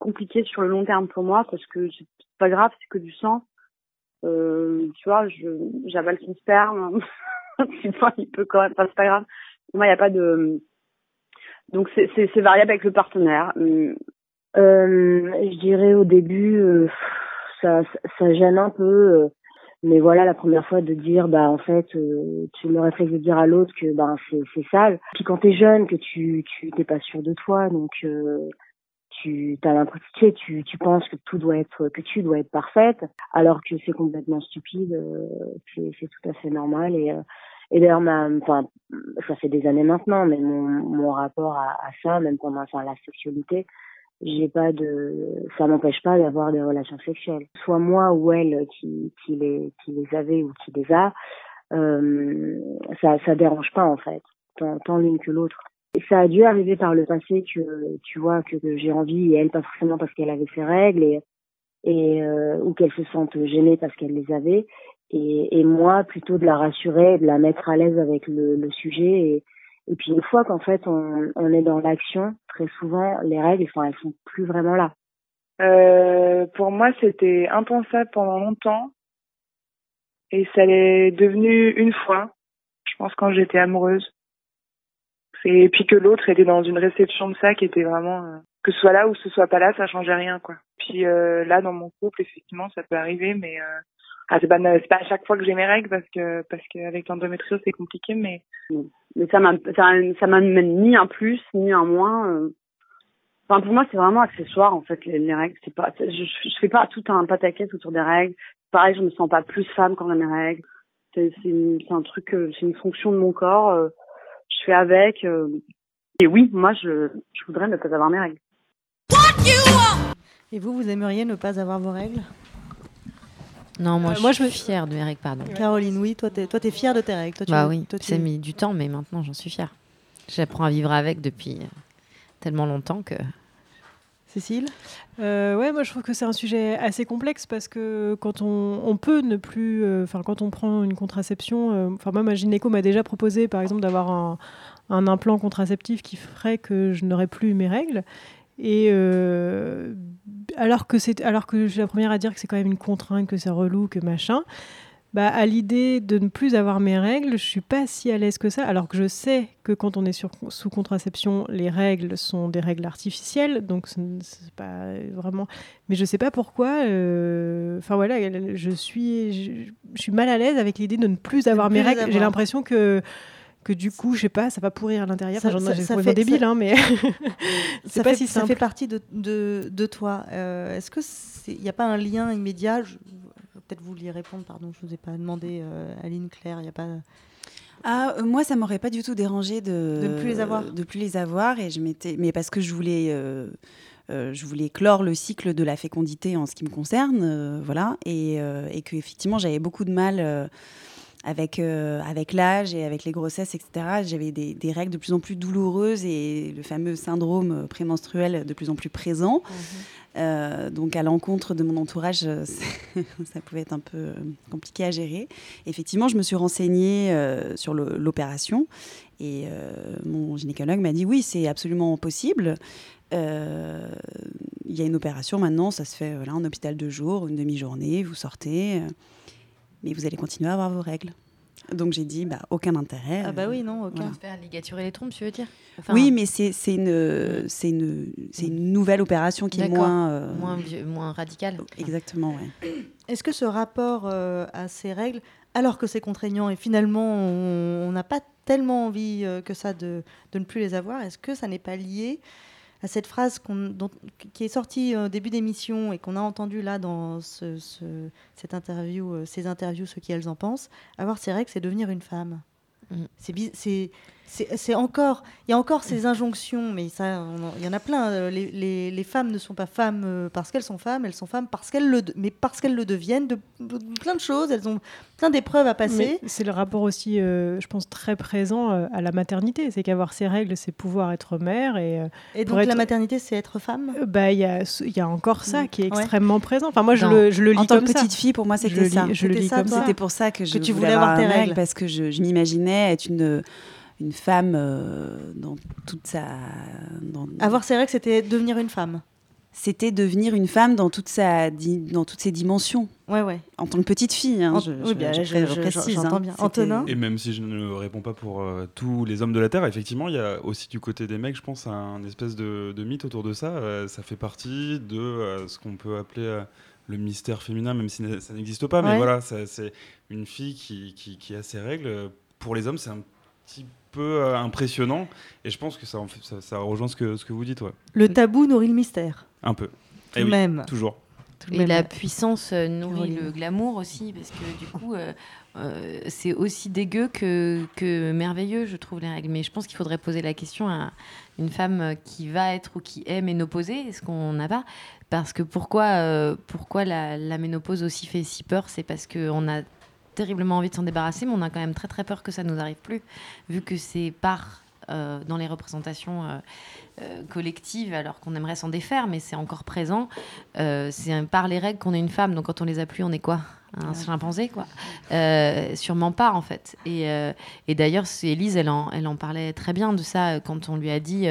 compliqué sur le long terme pour moi parce que c'est pas grave, c'est que du sang. Euh, tu vois, je j'avale son sperme. Fois, il peut quand même, enfin, c'est pas grave. Pour moi, il n'y a pas de. Donc c'est c'est variable avec le partenaire. Euh, je dirais au début, euh, ça, ça, gêne un peu, euh, mais voilà, la première fois de dire, bah en fait, euh, tu le réflexe de dire à l'autre que bah c'est sale. Puis quand t'es jeune, que tu tu t'es pas sûr de toi, donc euh, tu as l'impression, tu tu penses que tout doit être, que tu dois être parfaite, alors que c'est complètement stupide. c'est tout à fait normal et et d'ailleurs, ma, enfin, ça fait des années maintenant, mais mon, mon rapport à, à ça, même pendant enfin, la sexualité, j'ai pas de ça m'empêche pas d'avoir des relations sexuelles. Soit moi ou elle qui qui les qui les avait ou qui les a euh, ça ça dérange pas en fait. Tant, tant l'une que l'autre. Ça a dû arriver par le passé que tu vois que, que j'ai envie et elle pas forcément parce qu'elle avait ses règles et et euh, ou qu'elle se sente gênée parce qu'elle les avait. Et, et moi plutôt de la rassurer de la mettre à l'aise avec le, le sujet et et puis une fois qu'en fait on, on est dans l'action, très souvent les règles, enfin elles sont plus vraiment là. Euh, pour moi, c'était impensable pendant longtemps. Et ça l'est devenu une fois, je pense, quand j'étais amoureuse. Et puis que l'autre était dans une réception de ça qui était vraiment... euh, que ce soit là ou ce soit pas là, ça changeait rien, quoi. Puis euh, là, dans mon couple, effectivement, ça peut arriver, mais... Ah, c'est pas, c'est pas à chaque fois que j'ai mes règles parce que parce qu'avec l'endométriose c'est compliqué mais mais ça m'a ça, ça m'amène ni un plus ni un moins. euh. Enfin pour moi c'est vraiment accessoire en fait les, les règles. C'est pas je, je fais pas tout un pataquès autour des règles. Pareil je me sens pas plus femme quand j'ai mes règles. C'est c'est une- c'est un truc euh, c'est une fonction de mon corps. euh, je fais avec. et oui moi je je voudrais ne pas avoir mes règles. Et vous, vous aimeriez ne pas avoir vos règles? Non, moi, Euh, je moi, suis je fière de mes règles, pardon. Caroline, oui, toi, t'es, toi, t'es fière de tes règles. Toi, tu- Bah oui, toi, tu- ça a mis du temps, mais maintenant, j'en suis fière. J'apprends à vivre avec depuis euh, tellement longtemps que... Cécile? Euh, ouais, moi je trouve que c'est un sujet assez complexe parce que quand on, on peut ne plus, euh, enfin quand on prend une contraception, euh, enfin moi ma gynéco m'a déjà proposé par exemple d'avoir un, un implant contraceptif qui ferait que je n'aurais plus mes règles. Et alors que c'est, alors que je suis la première à dire que c'est quand même une contrainte, que c'est relou, que machin. Bah, à l'idée de ne plus avoir mes règles, je suis pas si à l'aise que ça. Alors que je sais que quand on est sur, sous contraception, les règles sont des règles artificielles, donc c'est pas vraiment. Mais je sais pas pourquoi. euh, Enfin voilà, je suis, je, je suis mal à l'aise avec l'idée de ne plus avoir mes les règles. J'ai l'impression que que du coup, je sais pas, ça va pourrir à l'intérieur. Ça- Enfin, j'en- ça- fait- débile, ça- hein, mais ça c'est pas fait, si ça fait partie de, de, de toi. Euh, Est-ce que il n'y a pas un lien immédiat? Je- Peut-être vous y répondre, pardon, je ne vous ai pas demandé, euh, Aline, Claire, il n'y a pas... Ah, euh, moi, ça m'aurait pas du tout dérangé de De ne plus les avoir. de plus les avoir, et je m'étais, mais parce que je voulais, euh, euh, je voulais clore le cycle de la fécondité en ce qui me concerne, euh, voilà, et, euh, et que effectivement j'avais beaucoup de mal euh, avec euh, avec l'âge et avec les grossesses, etc. J'avais des, des règles de plus en plus douloureuses et le fameux syndrome prémenstruel de plus en plus présent. Euh, donc à l'encontre de mon entourage, ça pouvait être un peu euh, compliqué à gérer. Effectivement, je me suis renseignée euh, sur l'opération et euh, mon gynécologue m'a dit oui, c'est absolument possible. Il y a une opération maintenant, ça se fait voilà, en hôpital de jour, une demi-journée, vous sortez, mais vous allez continuer à avoir vos règles. Donc j'ai dit bah, aucun intérêt. Ah bah oui, non, aucun. Voilà. Faire ligaturer les trompes, tu veux dire? Oui, mais c'est une, c'est une, c'est une nouvelle opération qui est moins, euh, moins, vieux- moins radicale. Exactement, ouais. Est-ce que ce rapport euh, à ces règles, alors que c'est contraignant et finalement on on n'a pas tellement envie euh, que ça de, de ne plus les avoir, est-ce que ça n'est pas lié à cette phrase dont- qui est sortie euh, au début d'émission et qu'on a entendue là dans ce- ce- cette interview, euh, ces interviews, ce qu'elles en pensent, avoir ces règles, c'est devenir une femme. Bi- c'est c'est encore il y a encore ces injonctions mais ça il y en a plein euh, les, les- les femmes ne sont pas femmes euh, parce qu'elles sont femmes elles sont femmes parce qu'elles le mais parce qu'elles le deviennent de, de- plein de choses elles ont plein d'épreuves à passer c'est le rapport aussi, euh, je pense, très présent euh, à la maternité. C'est qu'avoir ses règles, c'est pouvoir être mère. Et, euh, et pour donc être- la maternité c'est être femme? Euh, bah, il y, a, y a encore ça Mm. qui est Ouais. extrêmement présent. Enfin, moi, je Non. le, je le lis en tant que ça. petite fille, pour moi, c'était ça. Je le C'était lis ça, comme toi? ça. C'était pour ça que je tu voulais voulais avoir avoir tes règles. parce que je, je m'imaginais être une, une femme euh, dans toute sa. dans- avoir ses règles c'était devenir une femme C'était devenir une femme dans, toute sa, dans toutes ses dimensions. ouais ouais En tant que petite fille, hein, En- je, oui, je- bien, je je- pré- je- précise, j'entends hein. bien. Antonin Et même si je ne réponds pas pour euh, tous les hommes de la Terre, effectivement, il y a aussi du côté des mecs, je pense, un espèce de, de mythe autour de ça. Euh, ça fait partie de euh, ce qu'on peut appeler euh, le mystère féminin, même si ça n'existe pas. Mais Ouais. voilà, c'est une fille qui, qui, qui a ses règles. Pour les hommes, c'est un petit peu euh, impressionnant. Et je pense que ça, en fait- ça, ça rejoint ce que, ce que vous dites, ouais. le tabou nourrit le mystère Un peu. Tout Eh de oui, même. Toujours. Tout Et même. la puissance euh, nourrit le glamour aussi, parce que du coup, euh, euh, c'est aussi dégueu que, que merveilleux, je trouve, les règles. Mais je pense qu'il faudrait poser la question à une femme qui va être ou qui est ménopausée, est-ce qu'on n'a pas? Parce que pourquoi, euh, pourquoi la, la ménopause aussi fait si peur? C'est parce qu'on a terriblement envie de s'en débarrasser, mais on a quand même très très peur que ça nous arrive plus, vu que c'est par euh, dans les représentations euh, euh, collectives, alors qu'on aimerait s'en défaire, mais c'est encore présent. C'est par les règles qu'on est une femme, donc quand on les a plus, on est quoi Un chimpanzé, quoi Sûrement pas, en fait. Et, et d'ailleurs, Elise, elle en, elle en parlait très bien de ça quand on lui a dit.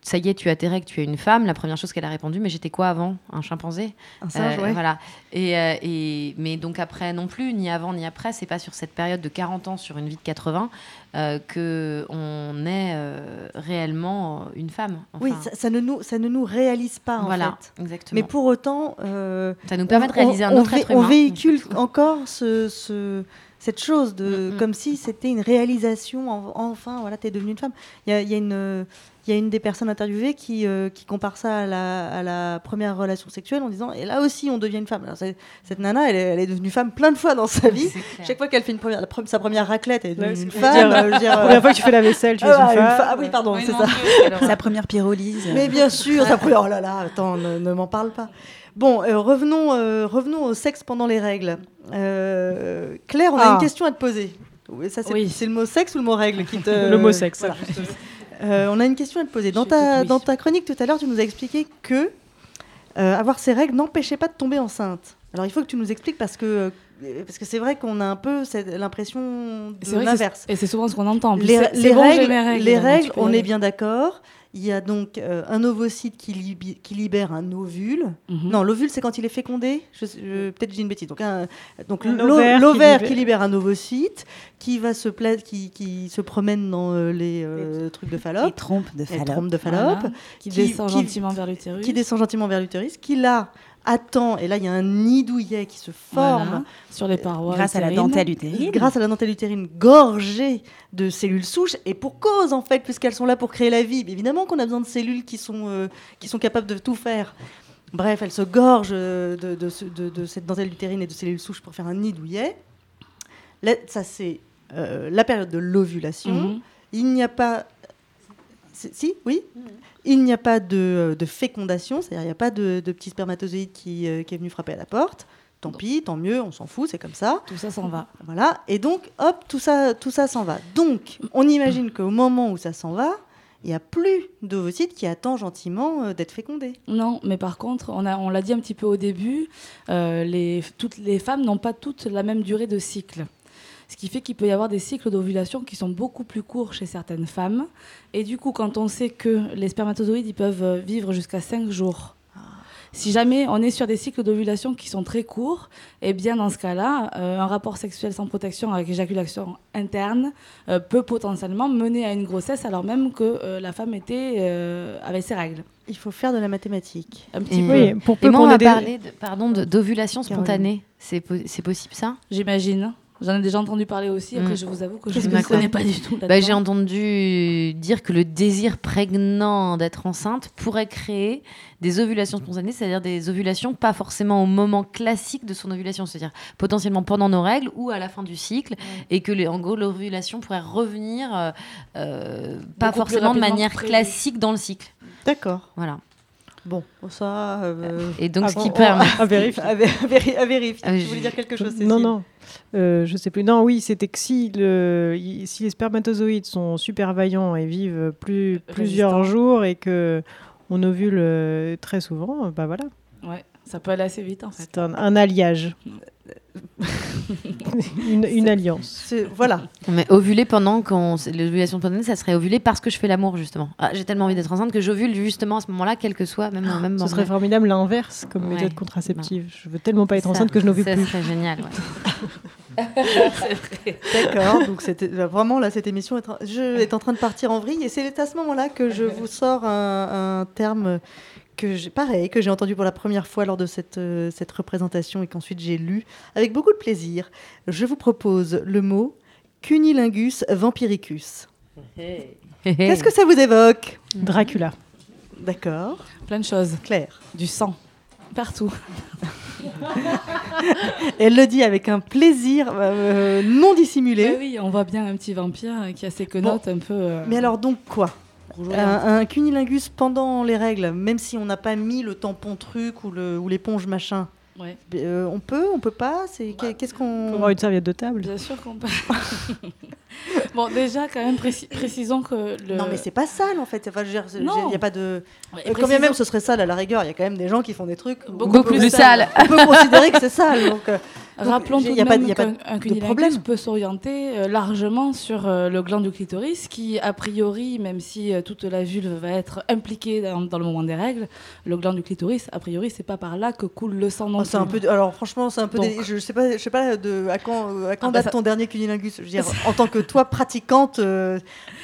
Euh, euh, ça y est, tu as tes règles, tu es une femme. La première chose qu'elle a répondu, mais j'étais quoi avant? Un chimpanzé? Un singe, ouais. Voilà. Et, euh, et, mais donc après non plus, ni avant ni après, c'est pas sur cette période de 40 ans sur une vie de 80 euh, que on est euh, réellement une femme. oui ça, ça ne nous ça ne nous réalise pas en Voilà, fait exactement. mais pour autant euh, Ça nous permet de on- réaliser un on autre être on humain. véhicule encore ce, ce- cette chose Mm, de comme si c'était une réalisation en- enfin voilà t'es devenue une femme il y a, il y a une il y a une des personnes interviewées qui, euh, qui compare ça à la, à la première relation sexuelle en disant et là aussi on devient une femme Alors, cette nana elle est, elle est devenue femme plein de fois dans sa vie chaque fois qu'elle fait une première, la pre- sa première raclette elle est devenue Ouais, une femme dire. euh, dire, La euh, première fois que tu fais la vaisselle, tu es ah, une femme. ah oui pardon Oui, c'est ça alors. Sa première pyrolyse. mais bien sûr, ça pourrait- Oh là là, attends, ne, ne m'en parle pas. Bon, euh, revenons, euh, revenons au sexe pendant les règles. Euh, Claire, on a Ah. une question à te poser. Oui, ça, c'est, Oui. c'est le mot sexe ou le mot règle qui te. Le mot sexe. Voilà. Euh, on a une question à te poser. Dans ta, dans chronique tout à l'heure, tu nous as expliqué que euh, avoir ces règles n'empêchait pas de tomber enceinte. Alors il faut que tu nous expliques parce que euh, parce que c'est vrai qu'on a un peu l'impression de l'inverse. Et c'est souvent ce qu'on entend. Les, bon, règles, les règles, on est bien d'accord. Il y a donc euh, un ovocyte qui, libère un ovule. Mhm. Non, l'ovule, c'est quand il est fécondé. Je, je- Peut-être j'ai une bêtise. Donc, un- qui l'ovaire libère- qui libère un ovocyte, qui va se pla- qui, qui se promène dans euh, les euh, trucs de Fallope. Les trompes de Les Fallope. trompes de Fallope. Voilà. Qui descend gentiment vers l'utérus. Qui descend gentiment vers l'utérus. Qui là attend, et là il y a un nid douillet qui se forme Voilà. Sur les parois. Grâce à la dentelle utérine. grâce à la dentelle utérine gorgée de cellules souches et pour cause en fait puisqu'elles sont là pour créer la vie. Mais évidemment qu'on a besoin de cellules qui sont euh, qui sont capables de tout faire. Bref, elle se gorge euh, de, de ce- de- de cette dentelle utérine et de cellules souches pour faire un nid douillet. Là, ça c'est euh, la période de l'ovulation. Mhm. Il n'y a pas. Si, si, oui? Il n'y a pas de, euh, de fécondation, c'est-à-dire il n'y a pas de, de petit spermatozoïde qui, euh, qui est venu frapper à la porte. Tant pis, tant mieux, on s'en fout, c'est comme ça. Tout ça s'en va. Voilà, et donc, hop, tout ça, tout ça s'en va. Donc, on imagine qu'au moment où ça s'en va, il n'y a plus d'ovocyte qui attend gentiment euh, d'être fécondé. Non, mais par contre, on, a, on l'a dit un petit peu au début, euh, les, toutes les femmes n'ont pas toutes la même durée de cycle. Ce qui fait qu'il peut y avoir des cycles d'ovulation qui sont beaucoup plus courts chez certaines femmes. Et du coup, quand on sait que les spermatozoïdes ils peuvent euh, vivre jusqu'à 5 jours, si jamais on est sur des cycles d'ovulation qui sont très courts, eh bien dans ce cas-là, euh, un rapport sexuel sans protection avec éjaculation interne euh, peut potentiellement mener à une grossesse alors même que euh, la femme était euh, avec ses règles. Il faut faire de la mathématique. Un petit Et, peu. Oui, pour peu et moi, on va des- parler de, pardon, d'ovulation spontanée. C'est po- c'est possible ça? J'imagine. J'en ai déjà entendu parler aussi. Après, Mm. je vous avoue que je ne connais pas du tout. Bah. J'ai entendu dire que le désir prégnant d'être enceinte pourrait créer des ovulations spontanées, c'est-à-dire des ovulations pas forcément au moment classique de son ovulation, c'est-à-dire potentiellement pendant nos règles ou à la fin du cycle, et que les, en gros l'ovulation pourrait revenir euh, euh, pas forcément de manière prévu. classique dans le cycle. D'accord. Voilà. Bon, ça. euh, Et donc, ce qui permet- À vérifier. À vé- à véri- à vérifier. Tu je- voulais dire quelque chose, Non, Cécile non. Euh, je sais plus. Non, oui, c'était que si, le, si les spermatozoïdes sont super vaillants et vivent plus, plusieurs jours et que on ovule euh, très souvent, euh, bah voilà. Ouais, ça peut aller assez vite en fait. C'est un, un alliage. une, une alliance. Voilà. Mais ovuler pendant qu'on l'ovulation spontanée, ça serait ovuler parce que je fais l'amour justement. Ah, J'ai tellement envie d'être enceinte que j'ovule justement à ce moment-là, quel que soit, même même Ce serait formidable l'inverse comme Ouais. méthode contraceptive. Je veux tellement pas être Ça- enceinte que je n'ovule ça plus. serait génial. ouais. D'accord, donc c'était bah, vraiment là cette émission est, en- je, est en train de partir en vrille et c'est à ce moment-là que je vous sors un, un terme que j'ai pareil que j'ai entendu pour la première fois lors de cette, euh, cette représentation et qu'ensuite j'ai lu avec beaucoup de plaisir. Je vous propose le mot cunilingus vampiricus. Qu'est-ce que ça vous évoque? Dracula. D'accord. Plein de choses. Claire. Du sang. Partout. Elle le dit avec un plaisir euh, non dissimulé. Ouais, oui, on voit bien un petit vampire qui a ses quenottes un peu. euh, Mais alors donc quoi? Un, un cunilingus pendant les règles, même si on n'a pas mis le tampon truc ou le- ou l'éponge machin, Ouais. euh, on peut, on peut pas C'est qu'est- qu'est-ce qu'on Faut avoir une serviette de table. Bien sûr qu'on peut. bon, déjà, quand même, précis- précisons que le. Non mais c'est pas sale en fait. Enfin, je veux dire, c'est- Non. il y a pas de. Ouais, Euh, et quand bien même ce serait sale à la rigueur, il y a quand même des gens qui font des trucs Beaucoup plus sales. On peut considérer que c'est sale. Donc, euh, Rappelons tout il y a de pas, même il y a pas qu'un problème. peut s'orienter euh, largement sur euh, le gland du clitoris, qui a priori, même si euh, toute la vulve va être impliquée dans, dans le moment des règles, le gland du clitoris, a priori, c'est pas par là que coule le sang non Oh, c'est un peu. Alors franchement, c'est un peu. Donc- Je sais pas. Je sais pas de à quand à quand Ah, bah, date ça- ton dernier cunilingus. Je veux dire, en tant que toi pratiquante, euh,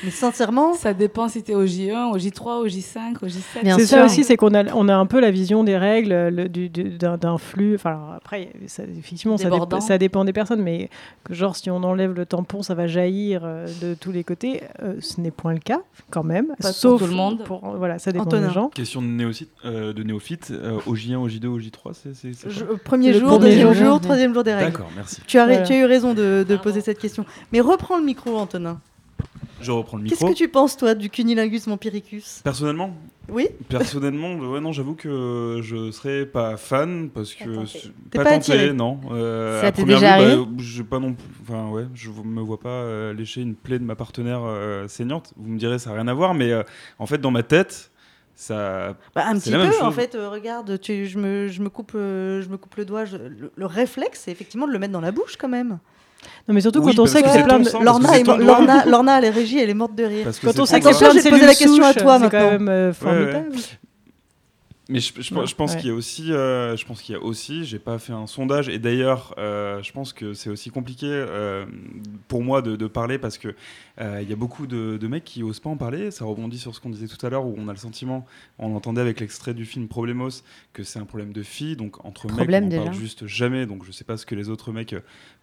mais sincèrement. Ça dépend si t'es au J1, au J3, au J5, au J7. Bien C'est sûr. ça aussi, c'est qu'on a, on a un peu la vision des règles, le- du- du- d'un d'un flux. Enfin, après, ça, effectivement, ça, ça dépend des personnes, mais que genre, si on enlève le tampon, ça va jaillir euh, de tous les côtés. Euh, ce n'est point le cas, quand même. Pas pour sauf tout le monde. pour- voilà, ça dépend Antonin. des gens. Question de, néophyte, euh, de néophyte, euh, au J1, au J2, au J3, c'est euh, premier Le jour, deuxième jour, troisième jour des règles. D'accord, merci. Tu as, ra- Voilà. tu as eu raison de, de poser cette question. Mais reprends le micro, Antonin. Je reprends le Qu'est-ce micro. que tu penses, toi, du cunilingus vampiricus Personnellement? Oui Personnellement, ouais, non, j'avoue que je serais pas fan parce que pas, pas tenté, attiré non. Euh, Ça t'est déjà vue, bah, arrivé j'ai pas non plus, enfin ouais, je me vois pas euh, lécher une plaie de ma partenaire euh, saignante. Vous me direz, ça n'a rien à voir, mais euh, en fait, dans ma tête, ça. Bah, Un petit peu, en fait. euh, regarde, tu, je, me, je, me coupe, euh, je me coupe le doigt. je- le, le réflexe, c'est effectivement de le mettre dans la bouche, quand même. Non, mais surtout Oui, quand on sait que c'est plein de. sang. Lorna, est. Lorna, Lorna a les régies, elle est morte de rire. Quand on sait que c'est plein de j'ai posé la cellules question à toi, c'est quand maintenant. même euh, ouais. formidable. Mais je, je, Non, je pense ouais. qu'il y a aussi, euh, je pense qu'il y a aussi, j'ai pas fait un sondage et d'ailleurs, euh, je pense que c'est aussi compliqué euh, pour moi de, de parler parce que euh, il y a beaucoup de, de mecs qui osent pas en parler. Ça rebondit sur ce qu'on disait tout à l'heure où on a le sentiment, on l'entendait avec l'extrait du film Problemos, que c'est un problème de filles. Donc entre Problème, mecs, on en parle juste jamais. Donc je sais pas ce que les autres mecs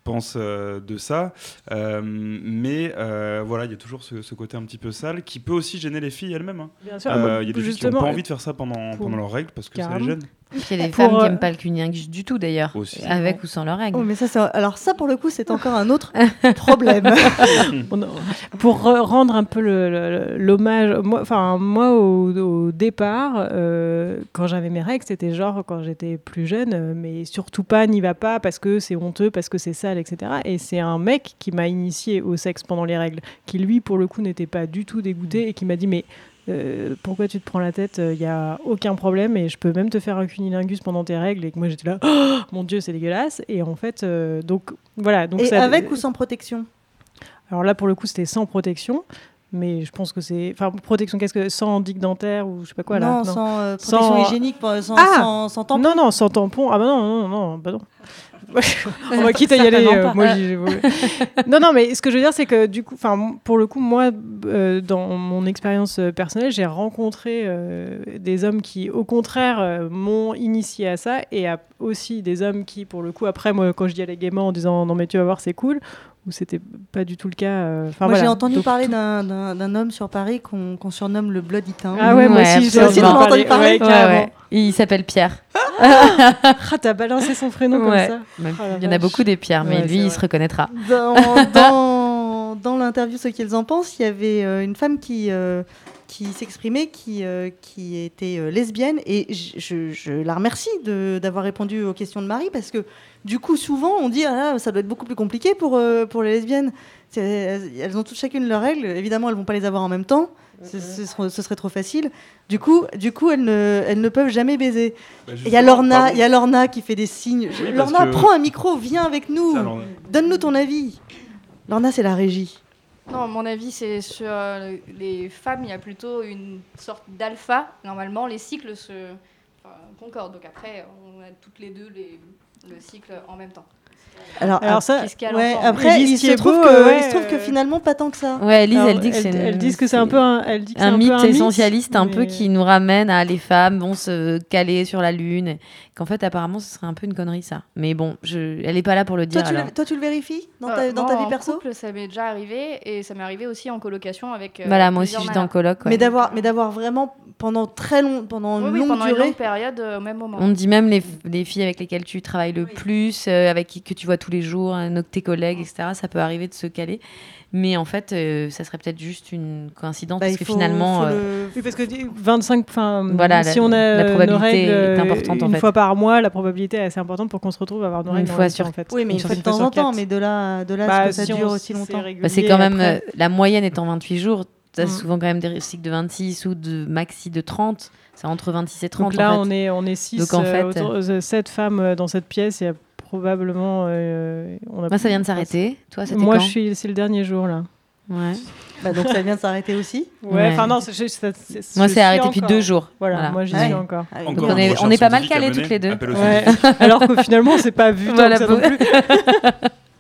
pensent euh, de ça, Euh, mais euh, voilà, il y a toujours ce, ce côté un petit peu sale qui peut aussi gêner les filles elles-mêmes. hein. Bien sûr, Euh, moi, Il y a des filles qui n'ont pas envie de faire ça pendant, pendant leurs règles parce que ça les gêne. Puis il y a des Pour, femmes qui euh, n'aiment pas le cunilingus du tout d'ailleurs, avec ou sans leurs règles. Oh, mais ça, alors ça, pour le coup, c'est encore un autre problème. Pour re- rendre un peu l'hommage, moi, enfin moi au, au départ, euh, quand j'avais mes règles, c'était genre quand j'étais plus jeune, euh, mais surtout pas, n'y va pas parce que c'est honteux, parce que c'est sale, etc. Et c'est un mec qui m'a initié au sexe pendant les règles, qui lui pour le coup n'était pas du tout dégoûté et qui m'a dit mais euh, pourquoi tu te prends la tête Il n'y a aucun problème et je peux même te faire un cunilingus pendant tes règles. Et que moi j'étais là, Oh, mon Dieu, c'est dégueulasse. Et en fait, euh, donc voilà. Donc Et ça- avec ou sans protection? Alors là, pour le coup, c'était sans protection. Mais je pense que c'est. Enfin, protection, qu'est-ce que. Sans digue dentaire ou je sais pas quoi là Non, sans, euh, protection hygiénique, sans- sans- sans tampon. Non, non, sans tampon. Ah bah non, non, non, bah non. On va quitte à y aller. Euh, moi, ouais. non, non, mais ce que je veux dire, c'est que du coup, enfin, pour le coup, moi, euh, dans mon expérience euh, personnelle, j'ai rencontré euh, des hommes qui, au contraire, euh, m'ont initié à ça, et à- aussi des hommes qui, pour le coup, après, moi, quand je dis allais gaiement en disant non mais tu vas voir, c'est cool, ou c'était pas du tout le cas. euh, enfin, Moi, voilà. j'ai entendu Donc, parler d'un- d'un d'un homme sur Paris qu'on qu'on surnomme le Bloody Town. Ah ouais, moi aussi, j'ai aussi, entendu parler? Ouais. Il s'appelle Pierre. Ah, t'as balancé son prénom comme ça. Même- la il y en a beaucoup des Pierres, mais Ouais, lui, il se reconnaîtra. Dans, dans, dans l'interview Ce qu'ils en pensent, il y avait euh, une femme qui, euh, qui s'exprimait, qui, euh, qui était euh, lesbienne, et je, je- la remercie de- d'avoir répondu aux questions de Marie, parce que du coup, souvent, on dit, ah là, ça doit être beaucoup plus compliqué pour, euh, pour les lesbiennes. C'est- Elles, ont toutes chacune leurs règles, évidemment, elles vont pas les avoir en même temps. Ce, ce serait, ce serait trop facile. Du coup, du coup elles, ne, elles ne peuvent jamais baiser. Bah, Il y a Lorna, il y a Lorna qui fait des signes. Oui, Lorna, que- prends un micro, viens avec nous. Donne-nous ton avis. Lorna, c'est la régie. Non, mon avis, c'est sur euh, les femmes, il y a plutôt une sorte d'alpha. Normalement, les cycles se concordent. Donc après, on a toutes les deux le cycle en même temps. Alors, Alors ça- ouais, après, il se, trouve beau, que, ouais, il se trouve que finalement, pas tant que ça. Ouais, Elise, Alors, elle dit que elles- c'est une- elles disent que c'est un peu un- que mythe peu un mythe, essentialiste, un peu qui nous ramène à les femmes vont se caler sur la lune, et qu'en fait apparemment ce serait un peu une connerie ça. Mais bon, je... elle est pas là pour le Toi dire. tu, alors. le, toi, tu le vérifies dans ta, Euh, dans ta vie en perso? couple, ça m'est déjà arrivé et ça m'est arrivé aussi en colocation avec. euh, Voilà, moi aussi j'étais en coloc. ouais. Mais d'avoir, mais d'avoir vraiment pendant très long, pendant Oui, une oui, longue pendant une durée. longue période euh, au même moment. On dit même les filles avec lesquelles tu travailles le plus, euh, avec qui que tu vois tous les jours, euh, nos- tes collègues, etc. Ça peut arriver de se caler. Mais en fait, euh, ça serait peut-être juste une coïncidence Bah, parce que faut- finalement, faut euh, le- Oui, parce que 25, enfin, Voilà, si la- on a la nos probabilité règles est euh, importante, en une fait. fois par mois, la probabilité est assez importante pour qu'on se retrouve à avoir nos Une règles en fois même sur- en fait. Oui, mais une Sur fois de une temps sur en temps, quatre. mais de là, de là Bah, ce que ça si dure aussi longtemps. bah, c'est quand même après. euh, la moyenne étant 28 jours. Ça Mm. souvent quand même des cycles de 26 ou de maxi de 30. C'est entre 26 et 30. Donc là, en fait. on est, on est 6, Donc en fait, autour, 7 femmes dans cette pièce. A probablement. euh, on a Moi, ça vient de s'arrêter. Toi, c'était Moi, quand je suis, c'est le dernier jour là. Ouais. Bah, donc ça vient de s'arrêter aussi. Ouais, enfin non, c'est- c'est- c'est- c'est- Moi, c'est arrêté depuis deux jours. Voilà, Voilà. moi j'y Ouais. suis encore. Ah, Donc on est, on est pas mal calés toutes les deux. Ouais. Alors que finalement, on s'est pas vu tant Voilà, que ça non plus.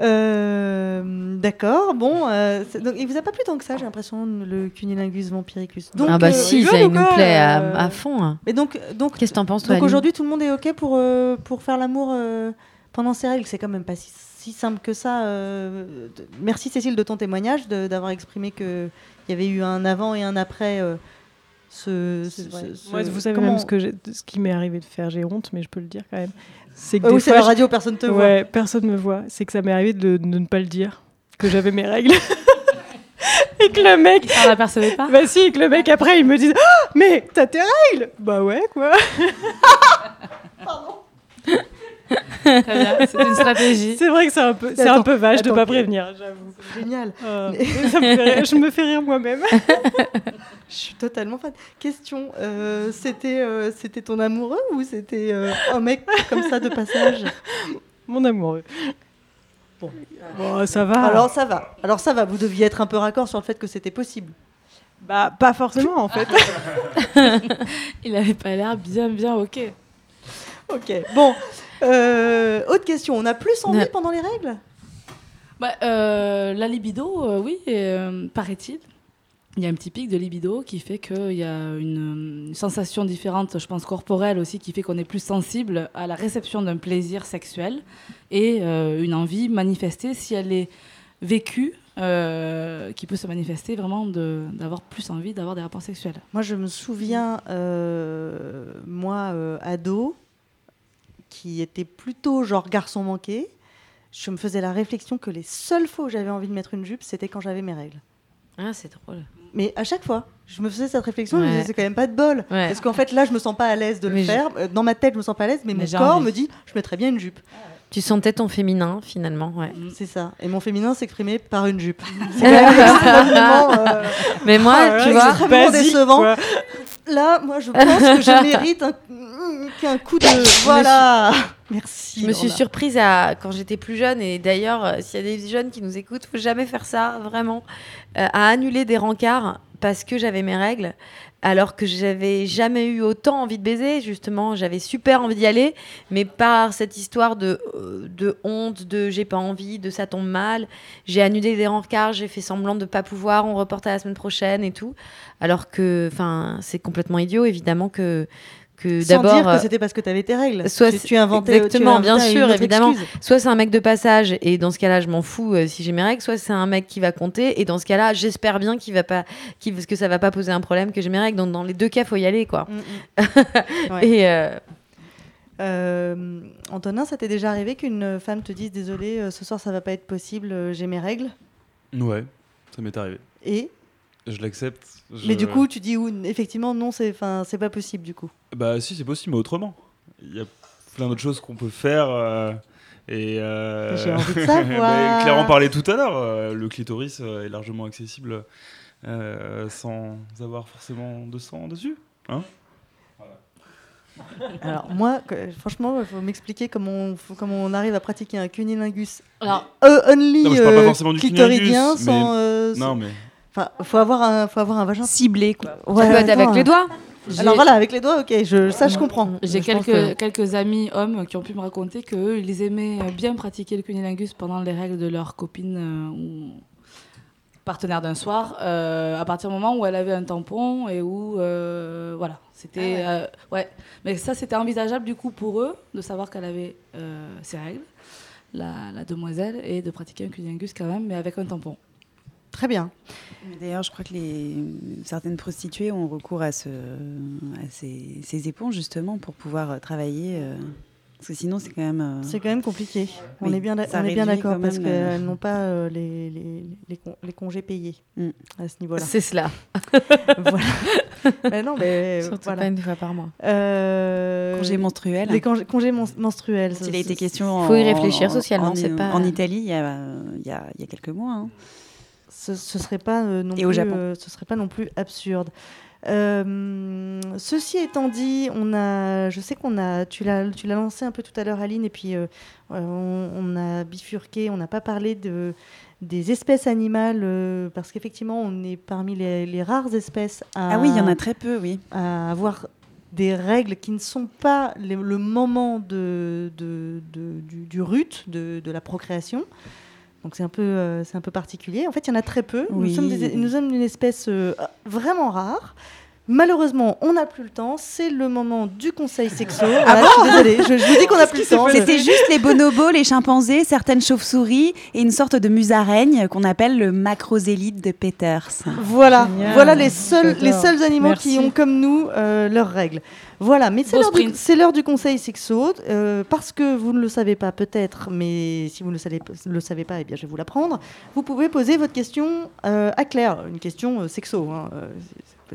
Euh, D'accord, bon. euh, donc, il vous a pas plu tant que ça, j'ai l'impression, le cunilingus vampiricus. Donc, ah bah euh, si, ça il nous plaît à, euh, à fond. hein. Mais donc, donc, Qu'est-ce que t'en penses toi donc aujourd'hui, tout le monde est ok pour euh, pour faire l'amour euh, pendant ces règles? C'est quand même pas si, si simple que ça. euh, Merci Cécile de ton témoignage, d'avoir exprimé que il y avait eu un avant et un après. euh, ce, ce- ce- Moi, vous savez comment- même ce, que ce qui m'est arrivé de faire, j'ai honte, mais je peux le dire quand même. C'est que oui, c'est la radio, personne te voit. Ouais, personne me voit. C'est que ça m'est arrivé de, de ne pas le dire, que j'avais mes règles. et que le mec. On l'apercevait pas Bah si, et que le mec après il me dit Ah, Mais t'as tes règles Bah ouais, quoi. Très bien, c'est une stratégie. C'est vrai que c'est un peu, c'est un peu vache de attends, pas prévenir, j'avoue. Génial. Euh, Mais- ça me fait rire, je me fais rire moi-même. Je suis totalement fan. Question, euh, c'était euh, c'était ton amoureux ou c'était euh, un mec comme ça de passage? Mon amoureux. Bon, Bon, ça va. Alors ça va. Alors ça va. Vous deviez être un peu raccord sur le fait que c'était possible. Bah pas forcément en fait. Il avait pas l'air bien, bien ok. Ok. Bon. Euh, autre question. On a plus envie Ouais. pendant les règles? Bah, euh, la libido, euh, oui, euh, paraît-il. Il y a un petit pic de libido qui fait qu'il y a une, une sensation différente, je pense corporelle aussi, qui fait qu'on est plus sensible à la réception d'un plaisir sexuel et euh, une envie manifestée si elle est vécue euh, qui peut se manifester vraiment d'avoir plus envie d'avoir des rapports sexuels. Moi, je me souviens, euh, moi, euh, ado, qui était plutôt genre garçon manqué, je me faisais la réflexion que les seules fois où j'avais envie de mettre une jupe, c'était quand j'avais mes règles. Ah, c'est drôle. Mais à chaque fois, je me faisais cette réflexion, je me Ouais. disais, c'est quand même pas de bol. Ouais. Parce qu'en fait, là, je me sens pas à l'aise de le Mais faire. Euh, Dans ma tête, je me sens pas à l'aise, mais, Mais mon corps envie. me dit, je mettrais bien une jupe. Tu sentais ton féminin, finalement, ouais. C'est ça. Et mon féminin s'exprimait par une jupe. Euh, Mais moi, là, tu vois, extrêmement basique, décevant. quoi. Là, moi, je pense que je mérite un, qu'un coup de. Voilà. Merci. Je me suis Laura. surprise à, quand j'étais plus jeune, et d'ailleurs, euh, s'il y a des jeunes qui nous écoutent, faut jamais faire ça, vraiment, euh, à annuler des rencarts parce que j'avais mes règles, alors que j'avais jamais eu autant envie de baiser, justement, j'avais super envie d'y aller, mais par cette histoire de, euh, de honte, de j'ai pas envie, de ça tombe mal, j'ai annulé des rencarts, j'ai fait semblant de pas pouvoir, on reporte à la semaine prochaine et tout, alors que, enfin, c'est complètement idiot, évidemment, que que d'abord dire que euh, c'était parce que tu avais tes règles. soit tu, inventais exactement tu bien sûr évidemment excuse. soit c'est un mec de passage et dans ce cas-là je m'en fous euh, si j'ai mes règles soit c'est un mec qui va compter et dans ce cas-là j'espère bien qu'il va pas parce que ça va pas poser un problème que j'ai mes règles donc dans les deux cas faut y aller quoi Ouais. et euh, Euh, Antonin, ça t'est déjà arrivé qu'une femme te dise désolé, ce soir ça va pas être possible, j'ai mes règles? Ouais, ça m'est arrivé. Et? Je l'accepte. Je- Mais du coup, tu dis effectivement non, c'est enfin c'est pas possible du coup. Bah si, c'est possible, mais autrement. Il y a plein d'autres choses qu'on peut faire. euh, et euh, J'ai envie de savoir. Claire en parlait tout à l'heure. euh, le clitoris euh, est largement accessible euh, sans avoir forcément de sang dessus. Hein? Alors moi, que- franchement, il faut m'expliquer comment on, comment on arrive à pratiquer un cunilingus. Alors, euh, only Non, mais je parle pas euh, forcément du clitoridien sans. mais- euh, Non, mais- Enfin, faut avoir un, faut avoir un vagin ciblé quoi. Ouais, peut être avec les doigts. Alors J'ai- voilà, avec les doigts, ok, je, ça je comprends. J'ai Je pense quelques, que- quelques amis hommes qui ont pu me raconter qu'eux, ils aimaient bien pratiquer le cunilingus pendant les règles de leur copine euh, ou partenaire d'un soir, euh, à partir du moment où elle avait un tampon et où, euh, voilà, c'était... euh, ouais. Mais ça, c'était envisageable du coup pour eux, de savoir qu'elle avait euh, ses règles, la, la demoiselle, et de pratiquer un cunilingus quand même, mais avec un tampon. Très bien. D'ailleurs, je crois que les, certaines prostituées ont recours à, ce, à ces, ces éponges justement pour pouvoir euh, travailler. euh, parce que sinon, c'est quand même. euh, C'est quand même compliqué. On oui, est bien, on est d'accord parce même, euh, qu'elles n'ont pas euh, les, les, les, con- les congés payés Mm. à ce niveau-là. C'est cela. voilà. mais non, mais Surtout voilà. pas une fois par mois. Euh, Congés menstruels. Les congés, congés mon- menstruels. Il a été question. Faut y réfléchir en- socialement, en- c'est pas- En Italie, il y a, il y a, il y a quelques mois. hein. Ce, ce serait pas euh, non Et plus, au Japon. euh, ce serait pas non plus absurde. Euh, ceci étant dit, on a, je sais qu'on a, tu l'as, tu l'as lancé un peu tout à l'heure, Aline, et puis euh, on, on a bifurqué, on n'a pas parlé de des espèces animales euh, parce qu'effectivement, on est parmi les, les rares espèces à, Ah oui, il y en a très peu, oui. à avoir des règles qui ne sont pas les- le moment de, de- de- du, du rut, de, de la procréation. Donc c'est un, peu, euh, c'est un peu particulier. En fait, il y en a très peu. Nous, Oui. sommes des- nous sommes une espèce euh, vraiment rare. Malheureusement, on n'a plus le temps. C'est le moment du conseil sexo. Voilà, je suis désolée. Je, je vous dis qu'on n'a plus le temps. C'était juste les bonobos, les chimpanzés, certaines chauves-souris et une sorte de musaraigne qu'on appelle le macrozélide de Peters. Voilà, Génial. voilà les seuls, les seuls animaux Merci. qui ont comme nous euh, leurs règles. Voilà, mais c'est l'heure, du, sprint. c'est l'heure du conseil sexo, euh, parce que vous ne le savez pas peut-être, mais si vous ne le savez, le savez pas, eh bien je vais vous l'apprendre. Vous pouvez poser votre question euh, à Claire, une question euh, sexo. hein, euh,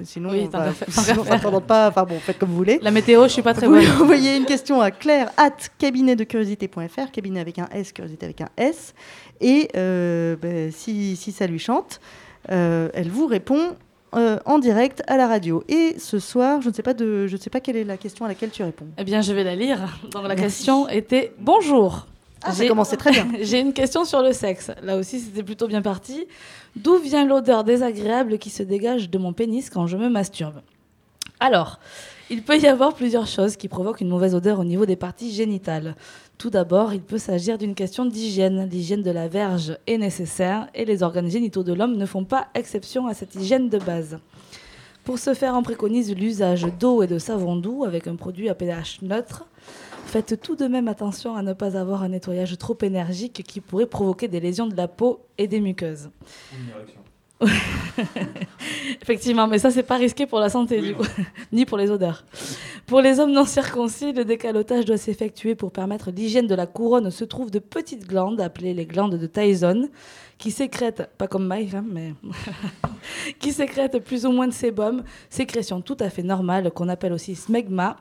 sinon, Oui, on va- sinon, pas. Enfin bon, faites comme vous voulez. La météo, je suis pas très Vous bonne. envoyez une question à claire at cabinetdecuriosité.fr, cabinet avec un S, curiosité avec un S. Et euh, ben, si, si ça lui chante, euh, elle vous répond euh, en direct à la radio. Et ce soir, je ne sais pas de, je ne sais pas quelle est la question à laquelle tu réponds. Eh bien, je vais la lire. Donc, la Merci. question était Bonjour. Ah, ça commençait très bien. J'ai une question sur le sexe. Là aussi, c'était plutôt bien parti. D'où vient l'odeur désagréable qui se dégage de mon pénis quand je me masturbe? Alors, il peut y avoir plusieurs choses qui provoquent une mauvaise odeur au niveau des parties génitales. Tout d'abord, il peut s'agir d'une question d'hygiène. L'hygiène de la verge est nécessaire et les organes génitaux de l'homme ne font pas exception à cette hygiène de base. Pour ce faire, on préconise l'usage d'eau et de savon doux avec un produit à pH neutre. Faites tout de même attention à ne pas avoir un nettoyage trop énergique qui pourrait provoquer des lésions de la peau et des muqueuses. Effectivement, mais ça, c'est pas risqué pour la santé, du coup, ni pour les odeurs. Pour les hommes non circoncis, le décalotage doit s'effectuer pour permettre l'hygiène de la couronne. Se trouvent de petites glandes, appelées les glandes de Tyson, qui sécrètent, pas comme Mike, hein, mais qui sécrètent plus ou moins de sébum, sécrétion tout à fait normale qu'on appelle aussi smegma,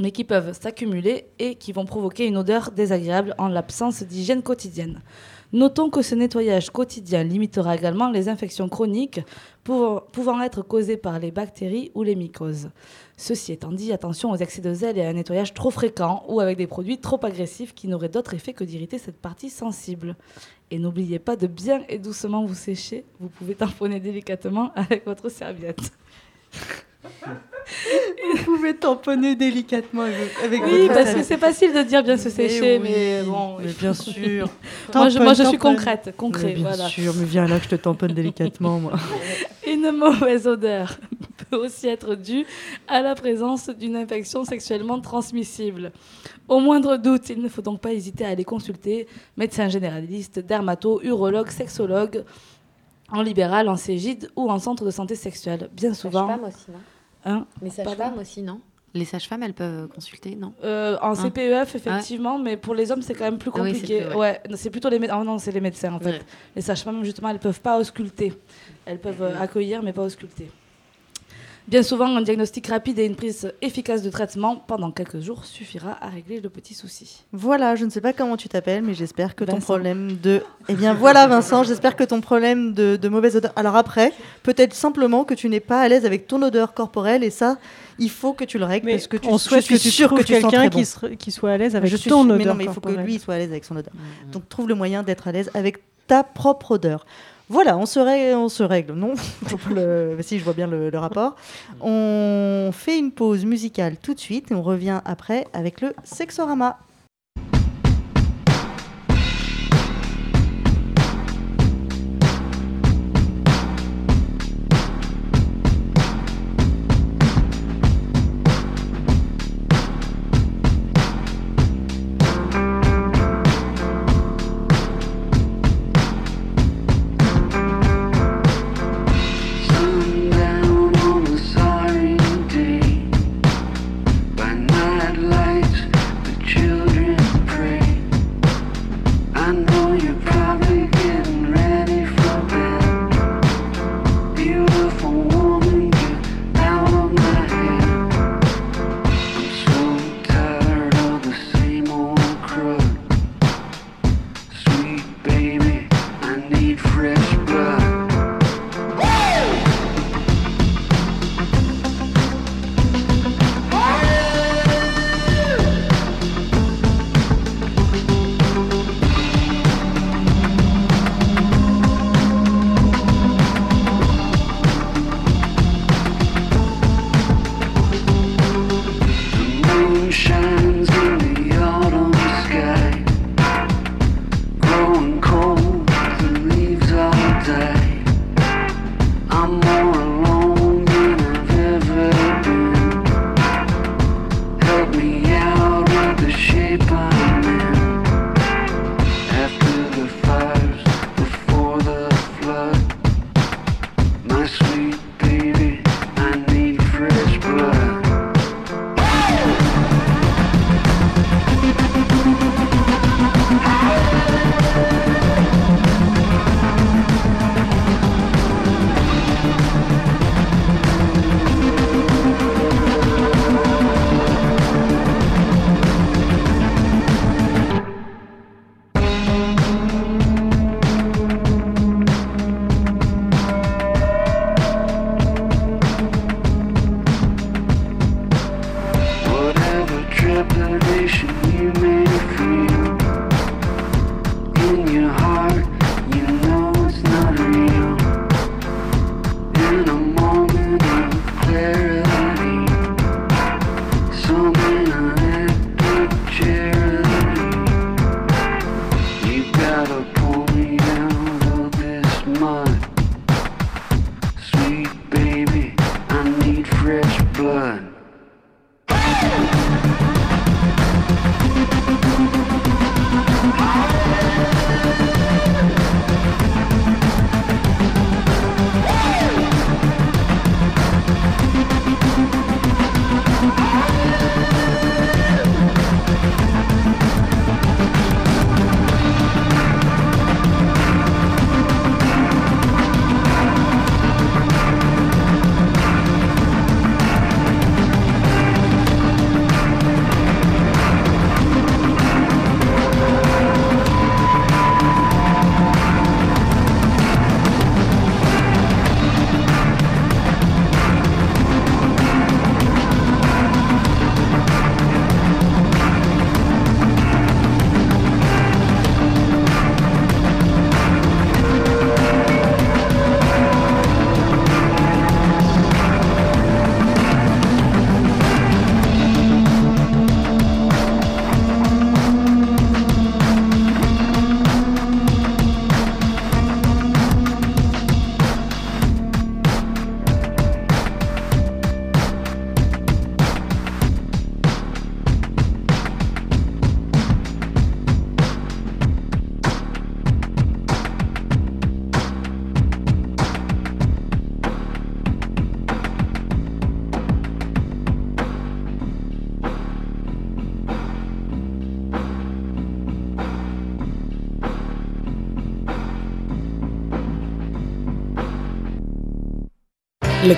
mais qui peuvent s'accumuler et qui vont provoquer une odeur désagréable en l'absence d'hygiène quotidienne. Notons que ce nettoyage quotidien limitera également les infections chroniques pouvant, être causées par les bactéries ou les mycoses. Ceci étant dit, attention aux excès de zèle et à un nettoyage trop fréquent ou avec des produits trop agressifs qui n'auraient d'autre effet que d'irriter cette partie sensible. Et n'oubliez pas de bien et doucement vous sécher. Vous pouvez tamponner délicatement avec votre serviette. Vous pouvez tamponner délicatement avec, Oui, votre parce que c'est facile de dire bien se sécher, oui, mais bon. mais bien sûr. moi, je, moi, je suis concrète, concret. Mais bien voilà. sûr, mais viens là que je te tamponne délicatement, moi. Une mauvaise odeur peut aussi être due à la présence d'une infection sexuellement transmissible. Au moindre doute, il ne faut donc pas hésiter à aller consulter médecin généraliste, dermato, urologue, sexologue, en libéral, en cégide ou en centre de santé sexuelle. Bien souvent. Sage-femme aussi, non Hein Les sages-femmes aussi, non Les sages-femmes, elles peuvent consulter, non Euh, en Hein CPEF, effectivement, mais pour les hommes, c'est quand même plus Ah oui, c'est compliqué. ouais. ouais, c'est plutôt les médecins. non, c'est les médecins, en fait. Ouais. Les sages-femmes, justement, elles peuvent pas ausculter. Elles peuvent euh, accueillir, mais pas ausculter. Bien souvent, un diagnostic rapide et une prise efficace de traitement pendant quelques jours suffira à régler le petit souci. Voilà, je ne sais pas comment tu t'appelles, mais j'espère que ton Vincent. problème de. Eh bien voilà, Vincent, j'espère que ton problème de, de mauvaise odeur. Alors après, peut-être simplement que tu n'es pas à l'aise avec ton odeur corporelle et ça, il faut que tu le règles Mais parce que tu on je souhaite suis que tu sûre que quelqu'un qui bon. se- qui soit à l'aise avec Je suis ton mais odeur non, mais il faut que lui soit à l'aise avec son odeur. Donc trouve le moyen d'être à l'aise avec ta propre odeur. Voilà, on se, règle, on se règle, non le- Si, je vois bien le, le rapport. On fait une pause musicale tout de suite et on revient après avec le Sexorama.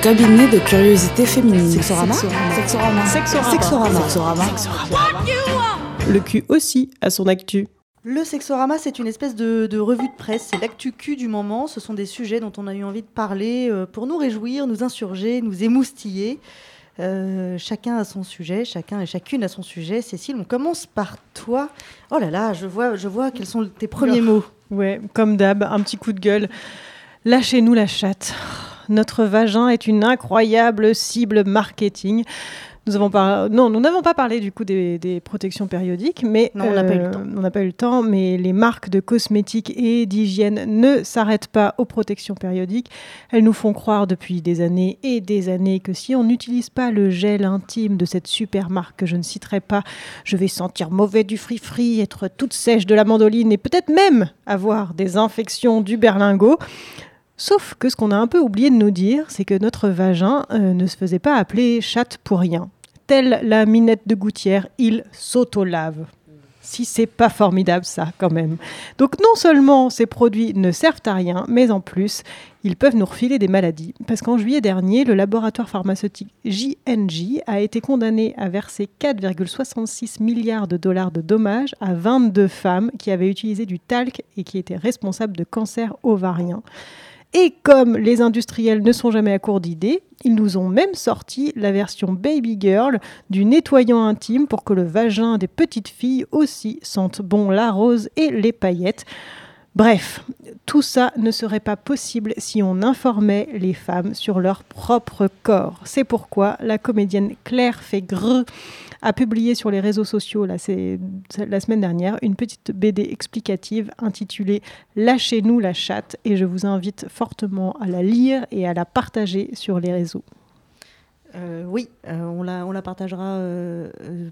Cabinet de curiosité féminine. Sexorama Sexorama. Sexorama. Sexorama. Le cul aussi à son actu. Le Sexorama, c'est une espèce de, de revue de presse, c'est l'actu cul du moment. Ce sont des sujets dont on a eu envie de parler euh, pour nous réjouir, nous insurger, nous émoustiller. Euh, chacun a son sujet, chacun et chacune a son sujet. Cécile, on commence par toi. Oh là là, je vois, je vois quels sont tes premiers mots. Ouais, comme d'hab, un petit coup de gueule. Lâchez-nous la chatte. Notre vagin est une incroyable cible marketing. Nous avons non, nous n'avons pas parlé du coup des, des protections périodiques, mais Non, on n'a pas eu le euh, temps. on n'a pas eu le temps. Mais les marques de cosmétiques et d'hygiène ne s'arrêtent pas aux protections périodiques. Elles nous font croire depuis des années et des années que si on n'utilise pas le gel intime de cette super marque que je ne citerai pas, je vais sentir mauvais du free-free, être toute sèche de la mandoline et peut-être même avoir des infections du berlingot. Sauf que ce qu'on a un peu oublié de nous dire, c'est que notre vagin euh, ne se faisait pas appeler chatte pour rien. Telle la minette de gouttière, il s'auto-lave. Si c'est pas formidable ça quand même. Donc non seulement ces produits ne servent à rien, mais en plus, ils peuvent nous refiler des maladies. Parce qu'en juillet dernier, le laboratoire pharmaceutique JNJ a été condamné à verser 4,66 milliards de dollars de dommages à 22 femmes qui avaient utilisé du talc et qui étaient responsables de cancers ovariens. Et comme les industriels ne sont jamais à court d'idées, ils nous ont même sorti la version Baby Girl du nettoyant intime pour que le vagin des petites filles aussi sente bon la rose et les paillettes. Bref, tout ça ne serait pas possible si on informait les femmes sur leur propre corps. C'est pourquoi la comédienne Claire Fégreux a publié sur les réseaux sociaux la semaine dernière une petite BD explicative intitulée Lâchez-nous la chatte et je vous invite fortement à la lire et à la partager sur les réseaux. Euh, oui, euh, on, la, on la partagera euh,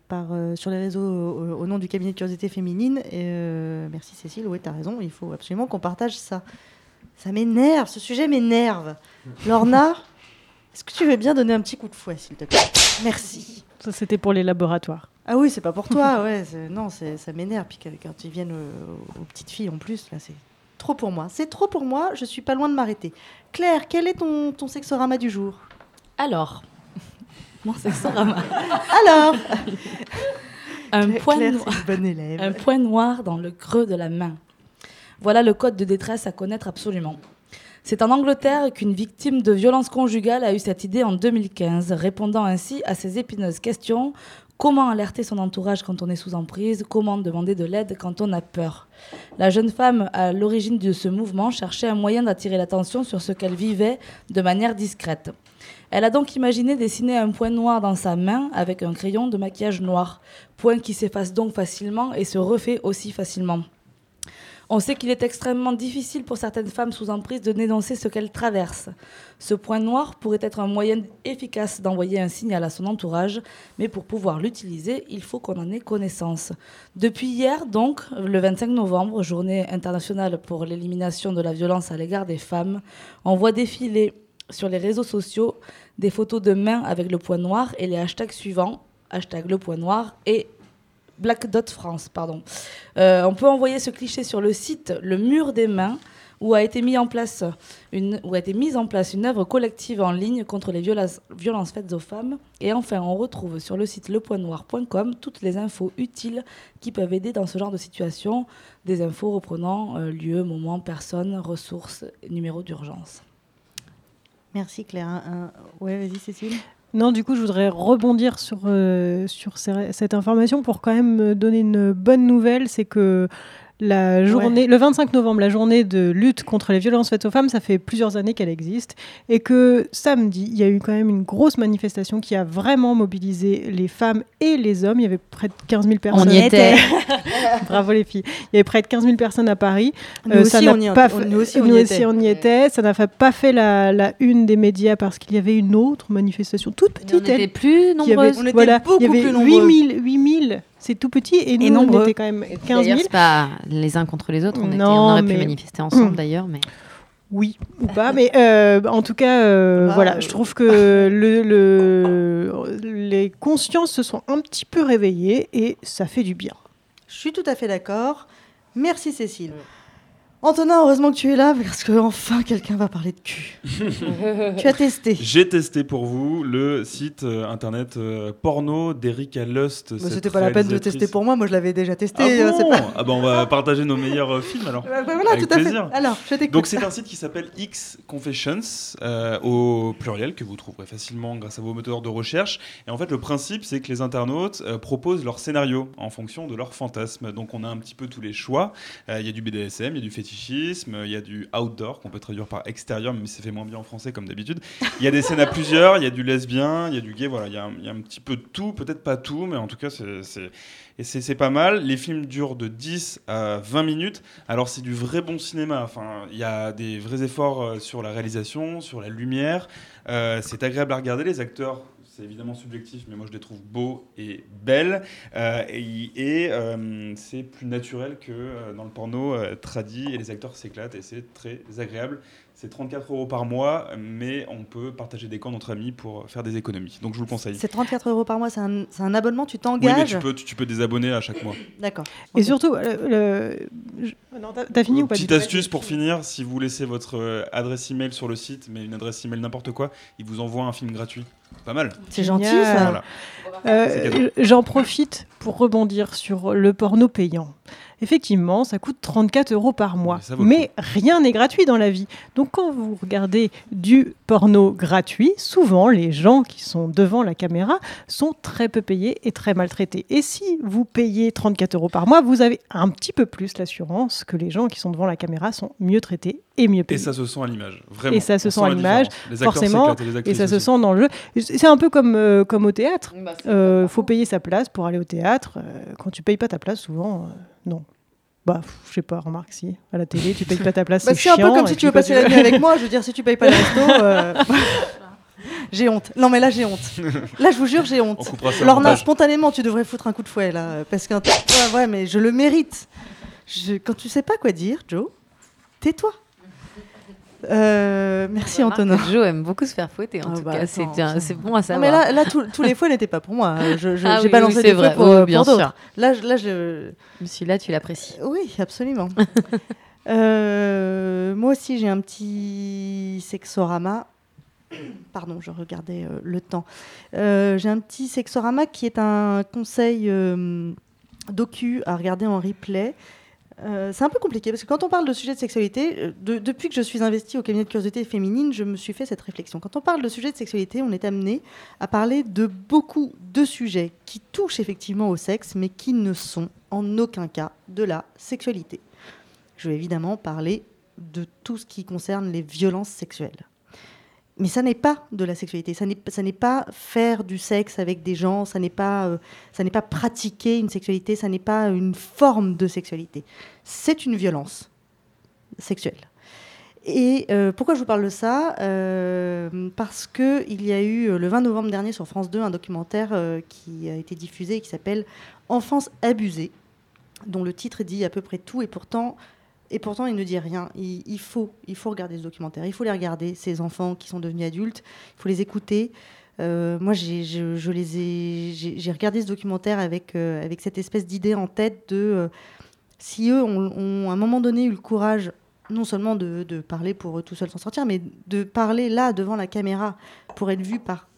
par, sur les réseaux au, au nom du cabinet de curiosité féminine. Et, euh, merci Cécile, oui, tu as raison, il faut absolument qu'on partage ça. Ça m'énerve, ce sujet m'énerve. Lorna, est-ce que tu veux bien donner un petit coup de fouet, s'il te plaît? Merci. Ça, c'était pour les laboratoires. Ah oui, c'est pas pour toi, ouais. Non, c'est- ça m'énerve. Puis quand ils viennent aux, aux petites filles en plus, là, c'est trop pour moi. C'est trop pour moi, je suis pas loin de m'arrêter. Claire, quel est ton, ton sexorama du jour? Alors, sexorama. Alors un point, Claire, noir, c'est un point noir dans le creux de la main. Voilà le code de détresse à connaître absolument. C'est en Angleterre qu'une victime de violence conjugale a eu cette idée en 2015, répondant ainsi à ces épineuses questions comment alerter son entourage quand on est sous emprise, comment demander de l'aide quand on a peur? La jeune femme à l'origine de ce mouvement cherchait un moyen d'attirer l'attention sur ce qu'elle vivait de manière discrète. Elle a donc imaginé dessiner un point noir dans sa main avec un crayon de maquillage noir, point qui s'efface donc facilement et se refait aussi facilement. On sait qu'il est extrêmement difficile pour certaines femmes sous emprise de dénoncer ce qu'elles traversent. Ce point noir pourrait être un moyen efficace d'envoyer un signal à son entourage, mais pour pouvoir l'utiliser, il faut qu'on en ait connaissance. Depuis hier, donc, le 25 novembre, journée internationale pour l'élimination de la violence à l'égard des femmes, on voit défiler sur les réseaux sociaux des photos de mains avec le point noir et les hashtags suivants, hashtag le point noir et Black France, pardon. Euh, on peut envoyer ce cliché sur le site Le Mur des Mains, où a été, mis en place une, où mise en place une œuvre collective en ligne contre les violences, violences faites aux femmes. Et enfin, on retrouve sur le site lepointnoir.com toutes les infos utiles qui peuvent aider dans ce genre de situation. Des infos reprenant euh, lieu, moment, personne, ressources, numéro d'urgence. Merci Claire. Ouais, vas-y Cécile. Non, du coup, je voudrais rebondir sur, euh, sur cette information pour quand même me donner une bonne nouvelle. C'est que la journée, le 25 novembre, la journée de lutte contre les violences faites aux femmes, ça fait plusieurs années qu'elle existe. Et que samedi, il y a eu quand même une grosse manifestation qui a vraiment mobilisé les femmes et les hommes. Il y avait près de 15 000 personnes. y était. Bravo les filles. Il y avait près de 15 000 personnes à Paris. Nous aussi, ça n'a on y- pas on- fait- nous aussi, on nous y aussi, était. on y était. Ça n'a pas fait la, la une des médias parce qu'il y avait une autre manifestation toute petite. on était plus qui avait- nombreuses. On était voilà, beaucoup il y avait plus nombreux. 8000, 8000, c'est tout petit et nous on nombreux. était quand même 15 D'ailleurs, 000. c'est pas les uns contre les autres. On, était- Non, on aurait mais- pu manifester ensemble Mm. d'ailleurs, mais Oui ou pas, mais euh, en tout cas, euh, Bah, voilà, je trouve que le, le- les consciences se sont un petit peu réveillées et ça fait du bien. Je suis tout à fait d'accord. Merci Cécile. Antonin, heureusement que tu es là parce que enfin quelqu'un va parler de cul. tu as testé. J'ai testé pour vous le site euh, internet euh, porno d'Erika Lust. Bah, cette C'était pas la peine de tester pour moi, moi je l'avais déjà testé. Ah, euh, c'est bon pas- Ah bah on va partager nos meilleurs euh, films alors. Bah, bah, voilà, Avec tout à fait. plaisir. Alors, je t'écoute. Donc c'est un site qui s'appelle X Confessions euh, au pluriel que vous trouverez facilement grâce à vos moteurs de recherche. Et en fait le principe c'est que les internautes euh, proposent leur scénario en fonction de leurs fantasmes. Donc on a un petit peu tous les choix. Euh, Il y a du BDSM, il y a du fétichisme, il y a du outdoor qu'on peut traduire par extérieur, mais c'est fait moins bien en français comme d'habitude. Il y a des scènes à plusieurs, il y a du lesbien, il y a du gay, voilà, il y a, un- petit peu de tout, peut-être pas tout, mais en tout cas c'est c'est pas mal. Les films durent de 10 à 20 minutes. Alors c'est du vrai bon cinéma. Enfin, il y a des vrais efforts euh, sur la réalisation, sur la lumière. Euh, c'est agréable à regarder. Les acteurs, c'est évidemment subjectif, mais moi je les trouve beaux et belles. Euh, et et, euh, c'est plus naturel que euh, dans le porno euh, tradi. Et les acteurs s'éclatent et c'est très agréable. C'est 34 euros par mois, mais on peut partager des camps entre amis pour faire des économies. Donc je vous le conseille. C'est 34 euros par mois, c'est un, abonnement, tu Oui, t'engages. mais tu peux, tu, tu peux désabonner à chaque mois. D'accord. Et surtout, le, le- je- non, t'as- t'as fini ou pas Petite astuce pour finir, si vous laissez votre adresse email sur le site, mais une adresse email n'importe quoi, il vous envoie un film gratuit. Pas mal. C'est gentil, ça. Voilà. Euh. J'en profite pour rebondir sur le porno payant. Effectivement, ça coûte 34 euros par mois. Mais rien n'est gratuit dans la vie. Donc quand vous regardez du porno gratuit, souvent les gens qui sont devant la caméra sont très peu payés et très maltraités. Et si vous payez 34 euros par mois, vous avez un petit peu plus l'assurance que les gens qui sont devant la caméra sont mieux traités et mieux Et payés. ça se sent à l'image. Vraiment. Et ça se On sent à l'image, différence. Les acteurs forcément, et et ça se sent dans le jeu. C'est un peu comme, euh, comme au théâtre. Il faut payer sa place pour aller au théâtre. Euh, quand tu payes pas ta place, souvent, euh, non. Bah, je sais pas, remarque si. À la télé, tu payes pas ta place, Bah, c'est c'est un peu comme si tu veux quand passer la nuit avec moi. Je veux dire, si tu payes pas le resto, euh, j'ai honte. Non, mais là, j'ai honte. Là, je vous jure, j'ai honte. Lorna, spontanément, tu devrais foutre un coup de fouet là, parce qu'un ouais, ouais, mais je le mérite. Je- Quand tu sais pas quoi dire, Joe, tais-toi. Euh, merci Remarque Antonin. Joe aime beaucoup se faire fouetter, en Ah tout bah, cas. C'est bien- bon à Non, savoir. mais là, là tous, les fouets n'étaient pas pour moi. Euh, Je, je- Ah oui, balancé oui, des vrai. pour, Oui, bien pour sûr. Là, là, je. Celui-là, tu l'apprécies. Oui, absolument. Euh, moi aussi, j'ai un petit sexorama. Pardon, je regardais euh, le temps. Euh, j'ai un petit sexorama qui est un conseil euh, docu à regarder en replay. Euh, c'est un peu compliqué parce que quand on parle de sujet de sexualité, euh, de- depuis que je suis investie au cabinet de curiosité féminine, je me suis fait cette réflexion. Quand on parle de sujet de sexualité, on est amené à parler de beaucoup de sujets qui touchent effectivement au sexe, mais qui ne sont en aucun cas de la sexualité. Je vais évidemment parler de tout ce qui concerne les violences sexuelles. Mais ça n'est pas de la sexualité, ça n'est pas faire du sexe avec des gens, ça n'est pas, euh, ça n'est pas pratiquer une sexualité, ça n'est pas une forme de sexualité. C'est une violence sexuelle. Et euh, pourquoi je vous parle de ça Euh, Parce qu'il y a eu euh, le 20 novembre dernier sur France 2 un documentaire qui a été diffusé et qui s'appelle Enfance abusée, dont le titre dit à peu près tout et pourtant et pourtant, il ne dit rien. Il, faut, il faut regarder ce documentaire. Il faut les regarder, ces enfants qui sont devenus adultes. Il faut les écouter. Euh, moi, j'ai, regardé ce documentaire avec, euh, avec cette espèce d'idée en tête de euh, si eux ont, à un moment donné eu le courage, non seulement de, parler pour tout seuls s'en sortir, mais de parler là, devant la caméra, pour être vus par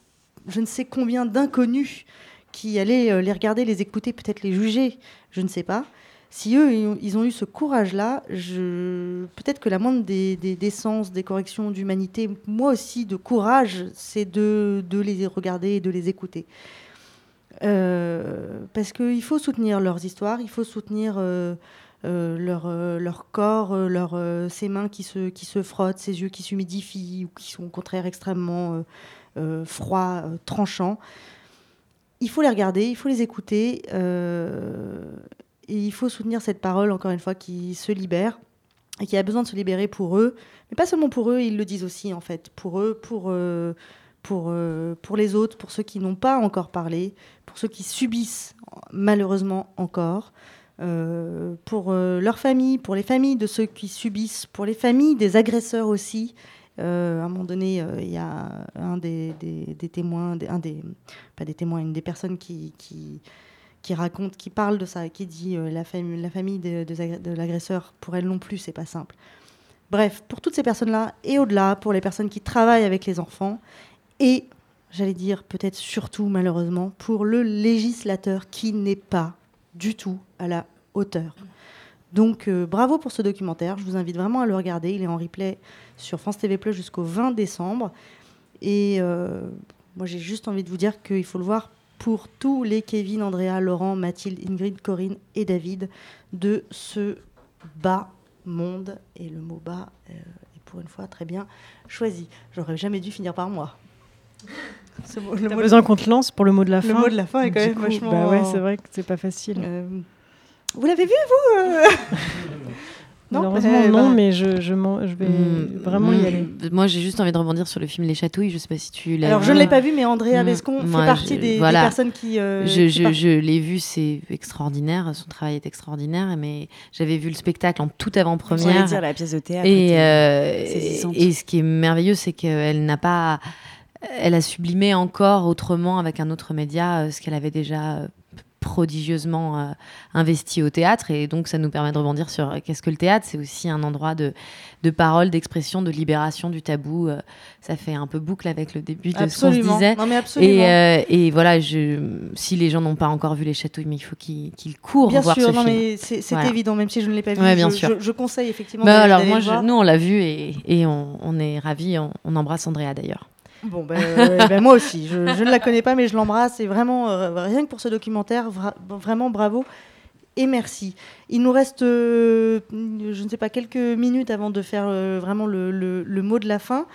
je ne sais combien d'inconnus qui allaient les regarder, les écouter, peut-être les juger, je ne sais pas. Si eux, ils ont, eu ce courage-là, peut-être que la moindre des, des, sens, des corrections d'humanité, moi aussi de courage, c'est de, de les regarder et de les écouter. Euh, parce qu'il faut soutenir leurs histoires, il faut soutenir euh, euh, leur, leur corps, leur, mains qui se, qui se frottent, ces yeux qui s'humidifient ou qui sont au contraire extrêmement froids, tranchants. Il faut les regarder, il faut les écouter. Et il faut soutenir cette parole, encore une fois, qui se libère et qui a besoin de se libérer pour eux. Mais pas seulement pour eux, ils le disent aussi, en fait. Pour eux, pour, euh, pour, euh, pour les autres, pour ceux qui n'ont pas encore parlé, pour ceux qui subissent malheureusement encore, euh, pour leurs familles, pour les familles de ceux qui subissent, pour les familles des agresseurs aussi. À un moment donné, il y a un des, des, témoins, un des, pas des témoins, une des personnes qui, qui, qui raconte, qui parle de ça, qui dit euh, la, fami- la famille de l'agresseur, pour elle non plus, c'est pas simple. Bref, pour toutes ces personnes-là, et au-delà, pour les personnes qui travaillent avec les enfants, et j'allais dire peut-être surtout malheureusement, pour le législateur qui n'est pas du tout à la hauteur. Donc euh, bravo pour ce documentaire, je vous invite vraiment à le regarder, il est en replay sur France TV Plus jusqu'au 20 décembre. Et euh, moi j'ai juste envie de vous dire qu'il faut le voir pour tous les Kevin, Andrea, Laurent, Mathilde, Ingrid, Corinne et David de ce bas monde. Et le mot bas euh, est pour une fois très bien choisi. J'aurais jamais dû finir par moi. Ce mot- le T'as mot- besoin qu'on te lance pour le mot de la Le fin mot de la fin est quand Du même coup, vachement- Bah ouais, c'est vrai que c'est pas facile. Vous l'avez vu, vous euh? Non Malheureusement, Eh non, mais je, je, m'en- je vais Mm, vraiment y mm, aller. Moi, j'ai juste envie de rebondir sur le film Les Chatouilles. Je sais pas si tu l'as Alors, vu. je ne l'ai pas vu, mais Andrea Mm, Bescon fait partie je- des, personnes qui. euh, je qui je, par- je l'ai vu, c'est extraordinaire. Son travail est extraordinaire. Mais j'avais vu le spectacle en toute avant-première. Dire, la pièce de théâtre Et, euh, saisissante. et ce qui est merveilleux, c'est qu'elle n'a pas. Elle a sublimé encore autrement avec un autre média euh, ce qu'elle avait déjà euh, prodigieusement euh, investi au théâtre. Et donc, ça nous permet de rebondir sur euh, qu'est-ce que le théâtre? C'est aussi un endroit de, de parole, d'expression, de libération du tabou. euh, ça fait un peu boucle avec le début de ce qu'on Absolument. disait. Non, mais absolument. Et, et voilà, je, si les gens n'ont pas encore vu les chatouilles, mais il faut qu'ils courent Bien voir sûr, ce non, film. mais c'est Voilà. évident, même si je ne l'ai pas vu. Ouais, bien je, sûr. je- je conseille effectivement. Bah, alors moi, le je- voir. nous on l'a vu et, et on, on est ravis, on, on embrasse Andrea d'ailleurs. Bon, ben, euh, ben, moi aussi, je, ne la connais pas, mais je l'embrasse. Et vraiment, euh, rien que pour ce documentaire, vra- vraiment bravo et merci. Il nous reste, euh, je ne sais pas, quelques minutes avant de faire vraiment le, le- mot de la fin.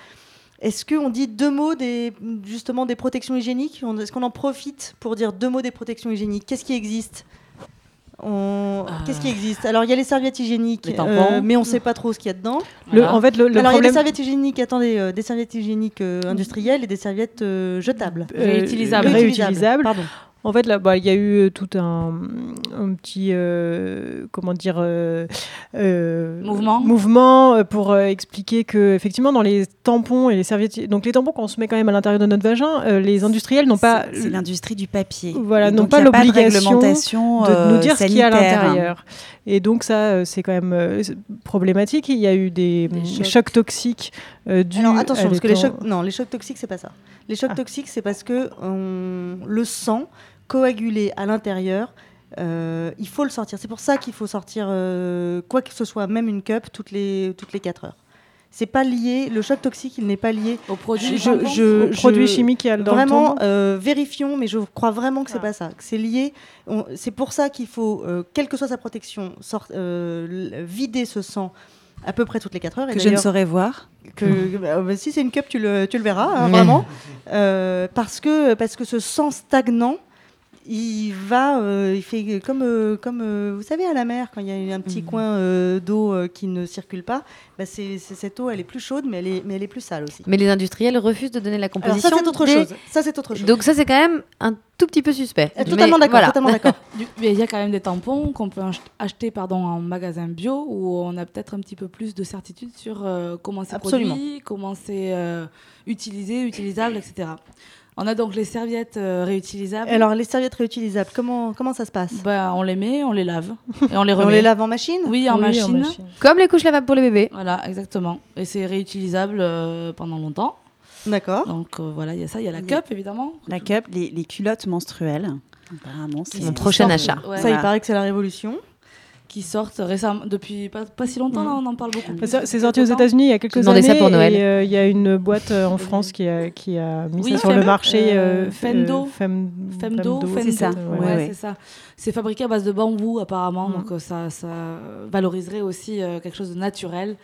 Est-ce qu'on dit deux mots des, justement des protections hygiéniques? Est-ce qu'on en profite pour dire deux mots des protections hygiéniques? Qu'est-ce qui existe? On- Qu'est-ce qui existe? Alors, il y a les serviettes hygiéniques, Les euh, mais on ne sait pas trop ce qu'il y a dedans. Le- en fait, le- le Alors, il y a des serviettes hygiéniques, attendez, euh, des serviettes hygiéniques euh, industrielles et des serviettes jetables. Réutilisables. réutilisables. Pardon. En fait, là, bah, il y a eu euh, tout un, un petit, euh, comment dire, euh, euh, Mouvement. mouvement pour expliquer que effectivement dans les tampons et les serviettes, donc les tampons qu'on se met quand même à l'intérieur de notre vagin, les industriels n'ont pas, C'est l'industrie du papier. voilà, n'ont pas de l'obligation de nous dire ce qu'il y a à l'intérieur. Et donc ça, c'est quand même problématique. Il y a eu des, chocs. chocs. toxiques dus Alors attention, parce que les chocs, non, les chocs toxiques, c'est pas ça. Les chocs toxiques, c'est parce que on- le sang coagulé à l'intérieur, euh, il faut le sortir. C'est pour ça qu'il faut sortir euh, quoi que ce soit, même une cup toutes les toutes les 4 heures. C'est pas lié. Le choc toxique, il n'est pas lié au produit. Je, je- Au produit je- chimique qu'il y a dans le Vraiment, tampon euh, vérifions, mais je crois vraiment que c'est pas ça. C'est lié. C'est pour ça qu'il faut, euh, quelle que soit sa protection, sort- euh, vider ce sang à peu près toutes les 4 heures. Et Que je ne saurais voir. que bah, bah, si c'est une cup, tu le, tu le verras, hein, vraiment. Euh, parce, que, parce que ce sang stagnant, il va, euh, il fait comme, euh, comme euh, vous savez, à la mer, quand il y a un petit coin euh, d'eau euh, qui ne circule pas, bah, c'est, c'est- cette eau, elle est plus chaude, mais elle est, mais elle est plus sale aussi. Mais les industriels refusent de donner la Alors composition. ça, c'est autre des- chose. Ça, c'est autre chose. Donc ça, c'est quand même un tout petit peu suspect. Euh, totalement Mais d'accord, voilà. totalement d'accord. Du- mais il y a quand même des tampons qu'on peut ach- acheter pardon, en magasin bio où on a peut-être un petit peu plus de certitude sur euh, comment c'est Absolument. produit, comment c'est euh, utilisé, utilisable, etc. On a donc les serviettes euh, réutilisables. Alors, les serviettes réutilisables, comment, comment ça se passe? Bah, on les met, on les lave et on les On remet. les lave en machine? Oui, en Oui, en machine. Comme les couches lavables pour les bébés. Voilà, exactement. Et c'est réutilisable euh, pendant longtemps. D'accord. Donc euh, voilà, il y a ça, il y a la cup évidemment. La cup, les, les culottes menstruelles. Apparemment, c'est Mon prochain achat. ouais, Ça, voilà. il paraît que c'est la révolution. Qui sortent récemment, depuis pas, pas si longtemps, là, on en parle beaucoup. C'est sorti aux États-Unis il y a quelques années. ça pour Noël. Et euh, il y a une boîte euh, en France qui a, qui a mis Oui, ça sur le marché. euh, euh, Femdo. Fem- Femdo, Femdo. C'est ça. Ouais, Ouais, ouais, ouais. c'est ça. C'est fabriqué à base de bambou apparemment, Mm. donc euh, ça, ça valoriserait aussi euh, quelque chose de naturel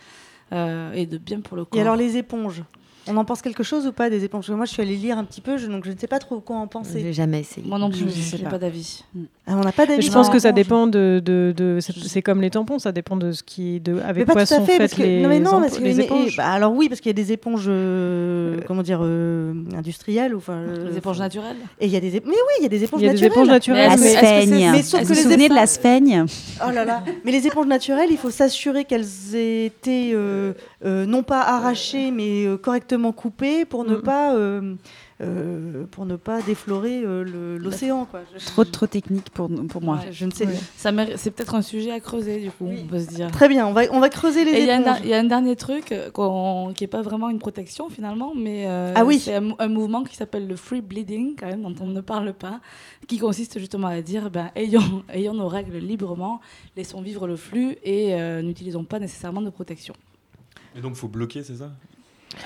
euh, et de bien pour le corps. Et alors, les éponges? On en pense quelque chose ou pas des éponges? Moi, je suis allée lire un petit peu, je- donc je ne sais pas trop quoi en penser. J'ai jamais essayé. Moi non plus, Je sais j'ai pas. pas d'avis. Ah, on n'a pas d'avis? Je pense les que ça dépend de. de, de- c'est comme les tampons, ça dépend de ce qui. De, Mais avec pas quoi tout à sont fait, faites que les, non mais non, parce que les mais- éponges. bah, alors oui, parce qu'il y a des éponges, euh, comment dire, euh, industrielles, ou enfin. euh, Les éponges naturelles Et il y a des, ép- mais oui, il y a des éponges Il y a des naturelles. éponges naturelles, La mais- est-ce que c'est- sphaigne. mais sauf que vous les de la éponges- sphaigne Oh là là Mais les éponges naturelles, il faut s'assurer qu'elles aient été euh, non pas arrachées, mais correctement exactement coupé pour ne Mm. pas euh, euh, pour ne pas déflorer euh, le- l'océan. quoi. Je- Trop, trop technique pour, pour moi. je ne sais. Ouais. Ça C'est peut-être un sujet à creuser, du coup, on peut se dire. Très bien, on va, on va creuser les il y, a un éponges. der- il y a un dernier truc qu'on- qui n'est pas vraiment une protection finalement, mais euh, Ah oui. c'est un, mou- un mouvement qui s'appelle le free bleeding, quand même, dont on ne parle pas, qui consiste justement à dire ben, ayons, ayons nos règles librement, laissons vivre le flux et euh, n'utilisons pas nécessairement de protection. Et donc, faut bloquer, c'est ça?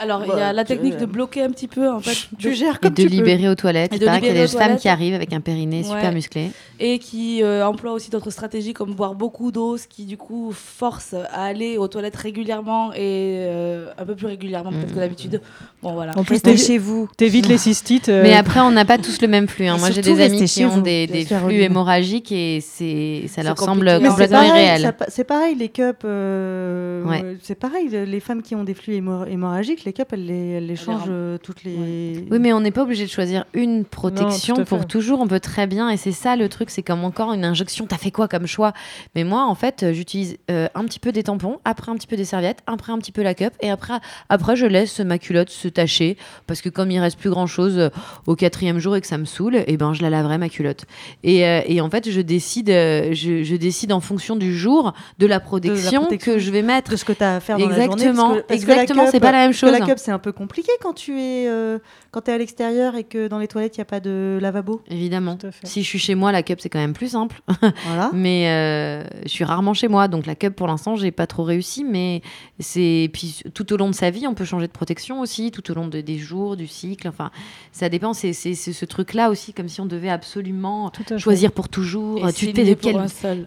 Alors, il Bah, y a la tu- technique de bloquer un petit peu, en fait. Tu de- gères Et comme de tu peux. libérer aux toilettes. Et Il de paraît qu'il y a libérer des aux femmes toilettes. qui arrivent avec un périnée super Ouais. musclé. Et qui euh, emploient aussi d'autres stratégies comme boire beaucoup d'eau, ce qui du coup force à aller aux toilettes régulièrement et euh, un peu plus régulièrement peut-être que d'habitude. Bon voilà. En plus, t'es- chez vous. T'évites les cystites. euh, Mais après, on n'a pas tous le même flux. hein. Et Moi, j'ai des amis qui ont des, des flux hémorragiques et ça leur semble complètement irréel. C'est pareil, les cups. euh, C'est pareil, le- les femmes qui ont des flux hémo- hémorragiques, les cups, elles les, elles les changent euh, toutes les. Oui, mais on n'est pas obligé de choisir une protection pour toujours. On peut très bien, et c'est ça le truc, c'est comme encore une injection. T'as fait quoi comme choix? Mais moi, en fait, euh, j'utilise euh, un petit peu des tampons, après un petit peu des serviettes, après un petit peu la cup, et après, après je laisse ma culotte se tacher parce que comme il reste plus grand chose au quatrième jour et que ça me saoule, et ben je la laverai ma culotte. Et, euh, et en fait, je décide, je, je décide en fonction du jour de la protection, protection, que je vais mettre. de ce que tu as à faire dans la journée. Exactement, parce que- parce exactement, c'est pas la même parce que La cup, c'est un peu compliqué quand tu es, euh, quand es à l'extérieur et que dans les toilettes, il n'y a pas de lavabo. Évidemment. Si je suis chez moi, la cup c'est quand même plus simple. Voilà. mais euh, je suis rarement chez moi, donc la cup pour l'instant j'ai pas trop réussi. Mais c'est puis tout au long de sa vie, on peut changer de protection aussi, tout au long de- des jours, du cycle. Enfin, ça dépend. C'est ce truc-là aussi, comme si on devait absolument Tout à fait. choisir pour toujours. Et tu fais de quel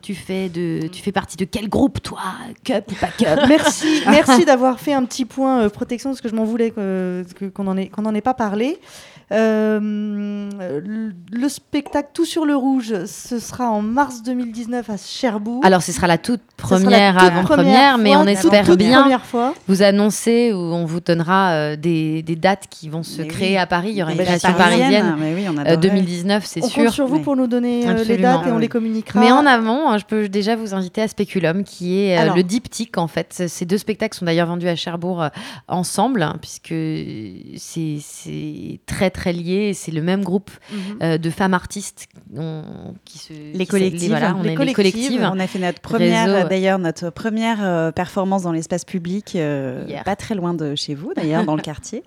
tu fais de tu fais partie de quel groupe toi? Cup ou pas cup? Merci, merci d'avoir fait un petit point euh, protection parce que je m'en voulais qu'on n'en ait pas parlé. Euh, le, le spectacle Tout sur le rouge, ce sera en mars 2019 à Cherbourg. Alors, ce sera la toute première avant-première, première mais on espère toute bien fois. vous annoncer ou on vous donnera euh, des, des dates qui vont se Mais créer oui. à Paris. Il y aura Des une dates création parisiennes, parisienne mais oui, on euh, adorerait. 2019, c'est On sûr. compte sur vous Oui. pour nous donner euh, les dates et on Oui. les communiquera. Mais en amont, hein, je peux déjà vous inviter à Speculum, qui est euh, Alors. le diptyque en fait. Ces deux spectacles sont d'ailleurs vendus à Cherbourg euh, ensemble, hein, puisque c'est c'est très très lié. C'est le même groupe Mhm. euh, de femmes artistes on- qui se. Les qui se- collectives. voilà, on Les est les collectives. On a fait notre première, d'ailleurs, notre première euh, performance dans l'espace public, euh, pas très loin de chez vous, d'ailleurs, dans le quartier.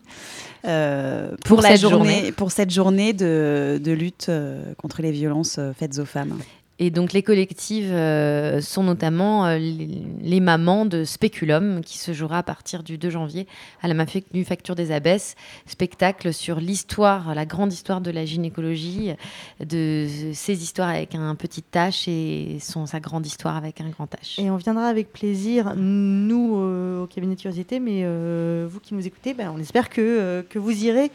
Euh, Pour pour, la cette journée, journée. pour cette journée de, de lutte euh, contre les violences euh, faites aux femmes. Et donc les collectives euh, sont notamment euh, les, mamans de Speculum, qui se jouera à partir du 2 janvier à la Manufacture des Abbesses. Spectacle sur l'histoire, la grande histoire de la gynécologie, de ses histoires avec un petit H et son, sa grande histoire avec un grand H. Et on viendra avec plaisir, nous, euh, au cabinet de curiosité, mais euh, vous qui nous écoutez, ben, on espère que, euh, que vous irez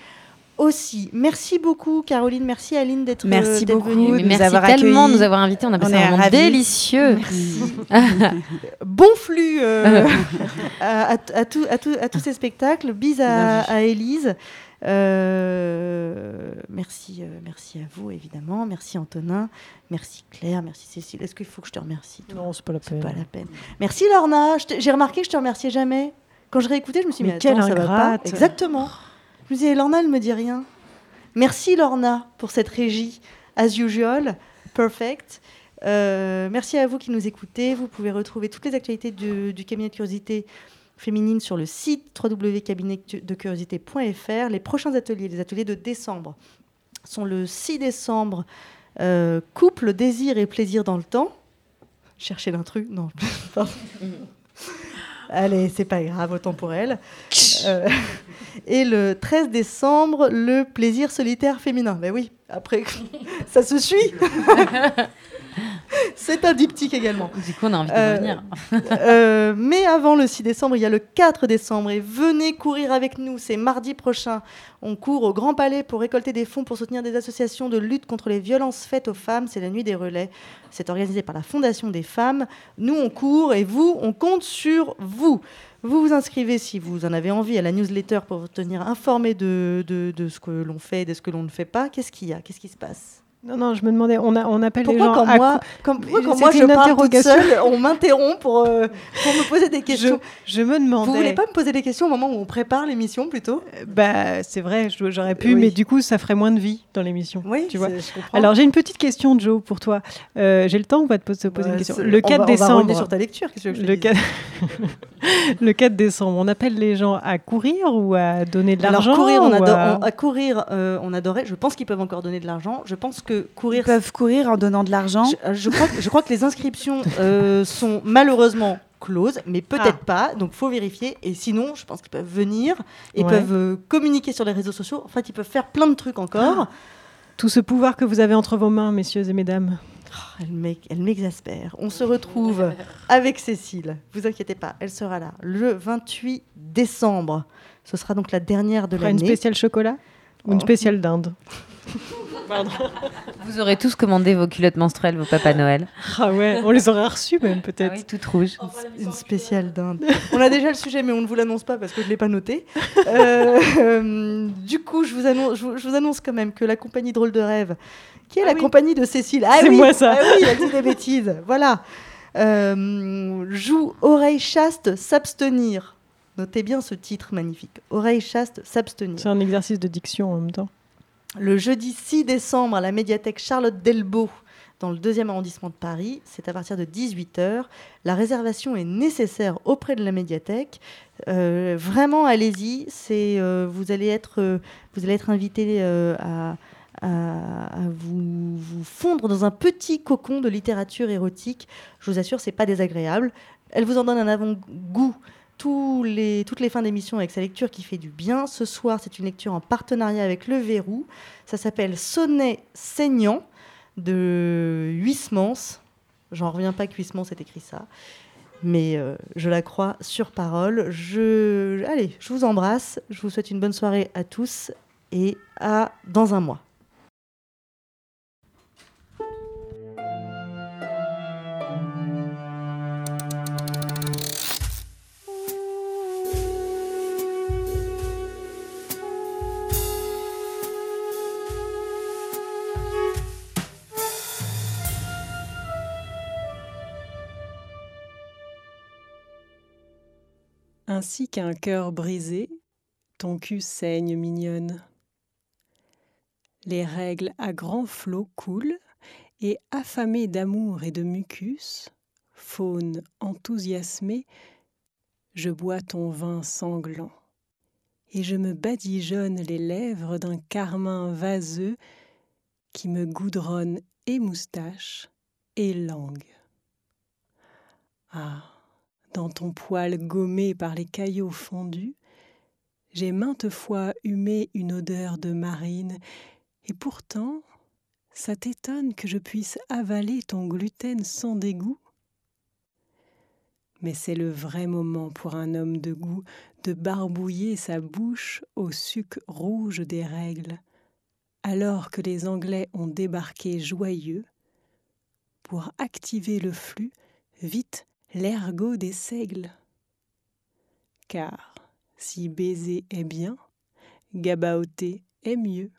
aussi. Merci beaucoup, Caroline. Merci, Aline, d'être Merci beaucoup venue. de Mais nous merci avoir tellement de nous avoir invités, on a passé On un moment ravis. délicieux. Bon flux euh, à, à- à tout- à tout- à tous ces spectacles. Bis à, à Élise. Euh, merci, euh, merci à vous, évidemment. Merci, Antonin. Merci, Claire. Merci, Cécile. Est-ce qu'il faut que je te remercie toi? Non, c'est pas la peine. pas la peine. Merci, Lorna. J'ai remarqué que je te remerciais jamais. Quand je réécoutais, je me suis dit, Mais mais, quelle attends, ça va pas. Exactement. Je Lorna, elle me dit rien. Merci, Lorna, pour cette régie. As usual, perfect. Euh, merci à vous qui nous écoutez. Vous pouvez retrouver toutes les actualités du, cabinet de curiosité féminine sur le site www.cabinetdecuriosité.fr. Les prochains ateliers, les ateliers de décembre, sont le 6 décembre, euh, couple, désir et plaisir dans le temps. Chercher l'intrus Non. Allez, c'est pas grave, autant pour elle. Euh, et le 13 décembre, le plaisir solitaire féminin. Mais oui, après, ça se suit. c'est un diptyque également. Du coup, on a envie de Euh, revenir. euh, mais avant le 6 décembre, il y a le 4 décembre. Et venez courir avec nous. C'est mardi prochain. On court au Grand Palais pour récolter des fonds pour soutenir des associations de lutte contre les violences faites aux femmes. C'est la nuit des relais. C'est organisé par la Fondation des femmes. Nous, on court et vous, on compte sur vous. Vous vous inscrivez si vous en avez envie à la newsletter pour vous tenir informé de, de, de ce que l'on fait et de ce que l'on ne fait pas. Qu'est-ce qu'il y a? Qu'est-ce qui se passe? Non, non, je me demandais, on, a, on appelle Pourquoi les gens quand à moi, quand, pourquoi quand moi je parle toute seule, on m'interrompt pour, euh, pour me poser des questions Je, je me demandais. Vous voulez pas me poser des questions au moment où on prépare l'émission plutôt? Bah, c'est vrai, j'aurais pu, Oui. mais du coup, ça ferait moins de vie dans l'émission. Oui, tu vois. c'est- je comprends. Alors, j'ai une petite question, Joe, pour toi. Euh, j'ai le temps ou pas de te poser une question c'est- Le on 4 va- on va décembre. sur ta lecture, qu'est-ce que je le, dise 4... le 4 décembre, on appelle les gens à courir ou à donner de l'argent Alors courir, on adore, à- on- à courir, euh, on adorait. Je pense qu'ils peuvent encore donner de l'argent. Je pense que courir. Ils peuvent courir en donnant de l'argent. Je, euh, je crois, que- je crois que les inscriptions euh, sont malheureusement closes, mais peut-être Ah. pas. Donc faut vérifier. Et sinon, je pense qu'ils peuvent venir et Ouais. peuvent euh, communiquer sur les réseaux sociaux. En fait, ils peuvent faire plein de trucs encore. Tout ce pouvoir que vous avez entre vos mains, messieurs et mesdames. Elle m'ex- elle m'exaspère. On se retrouve avec Cécile. Vous inquiétez pas, elle sera là le 28 décembre. Ce sera donc la dernière de fera une l'année. spéciale chocolat ou une Oh. spéciale dinde? Vous aurez tous commandé vos culottes menstruelles, vos Papa Noël. Ah ouais, on les aurait reçues même peut-être. Ah oui, toutes rouges. Une spéciale dinde. On a déjà le sujet, mais on ne vous l'annonce pas parce que je ne l'ai pas noté. Euh, euh, du coup, je vous, annonce, je, vous, je vous annonce quand même que la compagnie Drôle de Rêve, qui est la compagnie de Cécile, ah C'est oui, moi, ça. ah oui, elle dit des bêtises, voilà, euh, joue Oreille chaste, s'abstenir. Notez bien ce titre magnifique. Oreille chaste, s'abstenir. C'est un exercice de diction en même temps. Le jeudi 6 décembre à la médiathèque Charlotte Delbo dans le deuxième arrondissement de Paris. C'est à partir de 18h. La réservation est nécessaire auprès de la médiathèque. Euh, vraiment, allez-y. C'est, euh, vous, allez être, euh, vous allez être invité à, à- à vous, vous fondre dans un petit cocon de littérature érotique. Je vous assure, c'est pas désagréable. Elle vous en donne un avant-goût toutes les fins d'émission avec sa lecture qui fait du bien. Ce soir, c'est une lecture en partenariat avec Le Verrou. Ça s'appelle Sonnet saignant de Huysmans. J'en reviens pas que Huysmans ait écrit ça. Mais euh, je la crois sur parole. Je... Allez, je vous embrasse. Je vous souhaite une bonne soirée à tous et à dans un mois. Ainsi qu'un cœur brisé, ton cul saigne mignonne. Les règles à grands flots coulent, et affamé d'amour et de mucus, faune enthousiasmée, je bois ton vin sanglant, et je me badigeonne les lèvres d'un carmin vaseux qui me goudronne et moustache et langue. Ah, dans ton poil gommé par les caillots fondus, j'ai maintes fois humé une odeur de marine, et pourtant, ça t'étonne que je puisse avaler ton gluten sans dégoût. Mais c'est le vrai moment pour un homme de goût de barbouiller sa bouche au suc rouge des règles, alors que les Anglais ont débarqué joyeux pour activer le flux, vite l'ergot des seigles. Car si baiser est bien, gabaoter est mieux.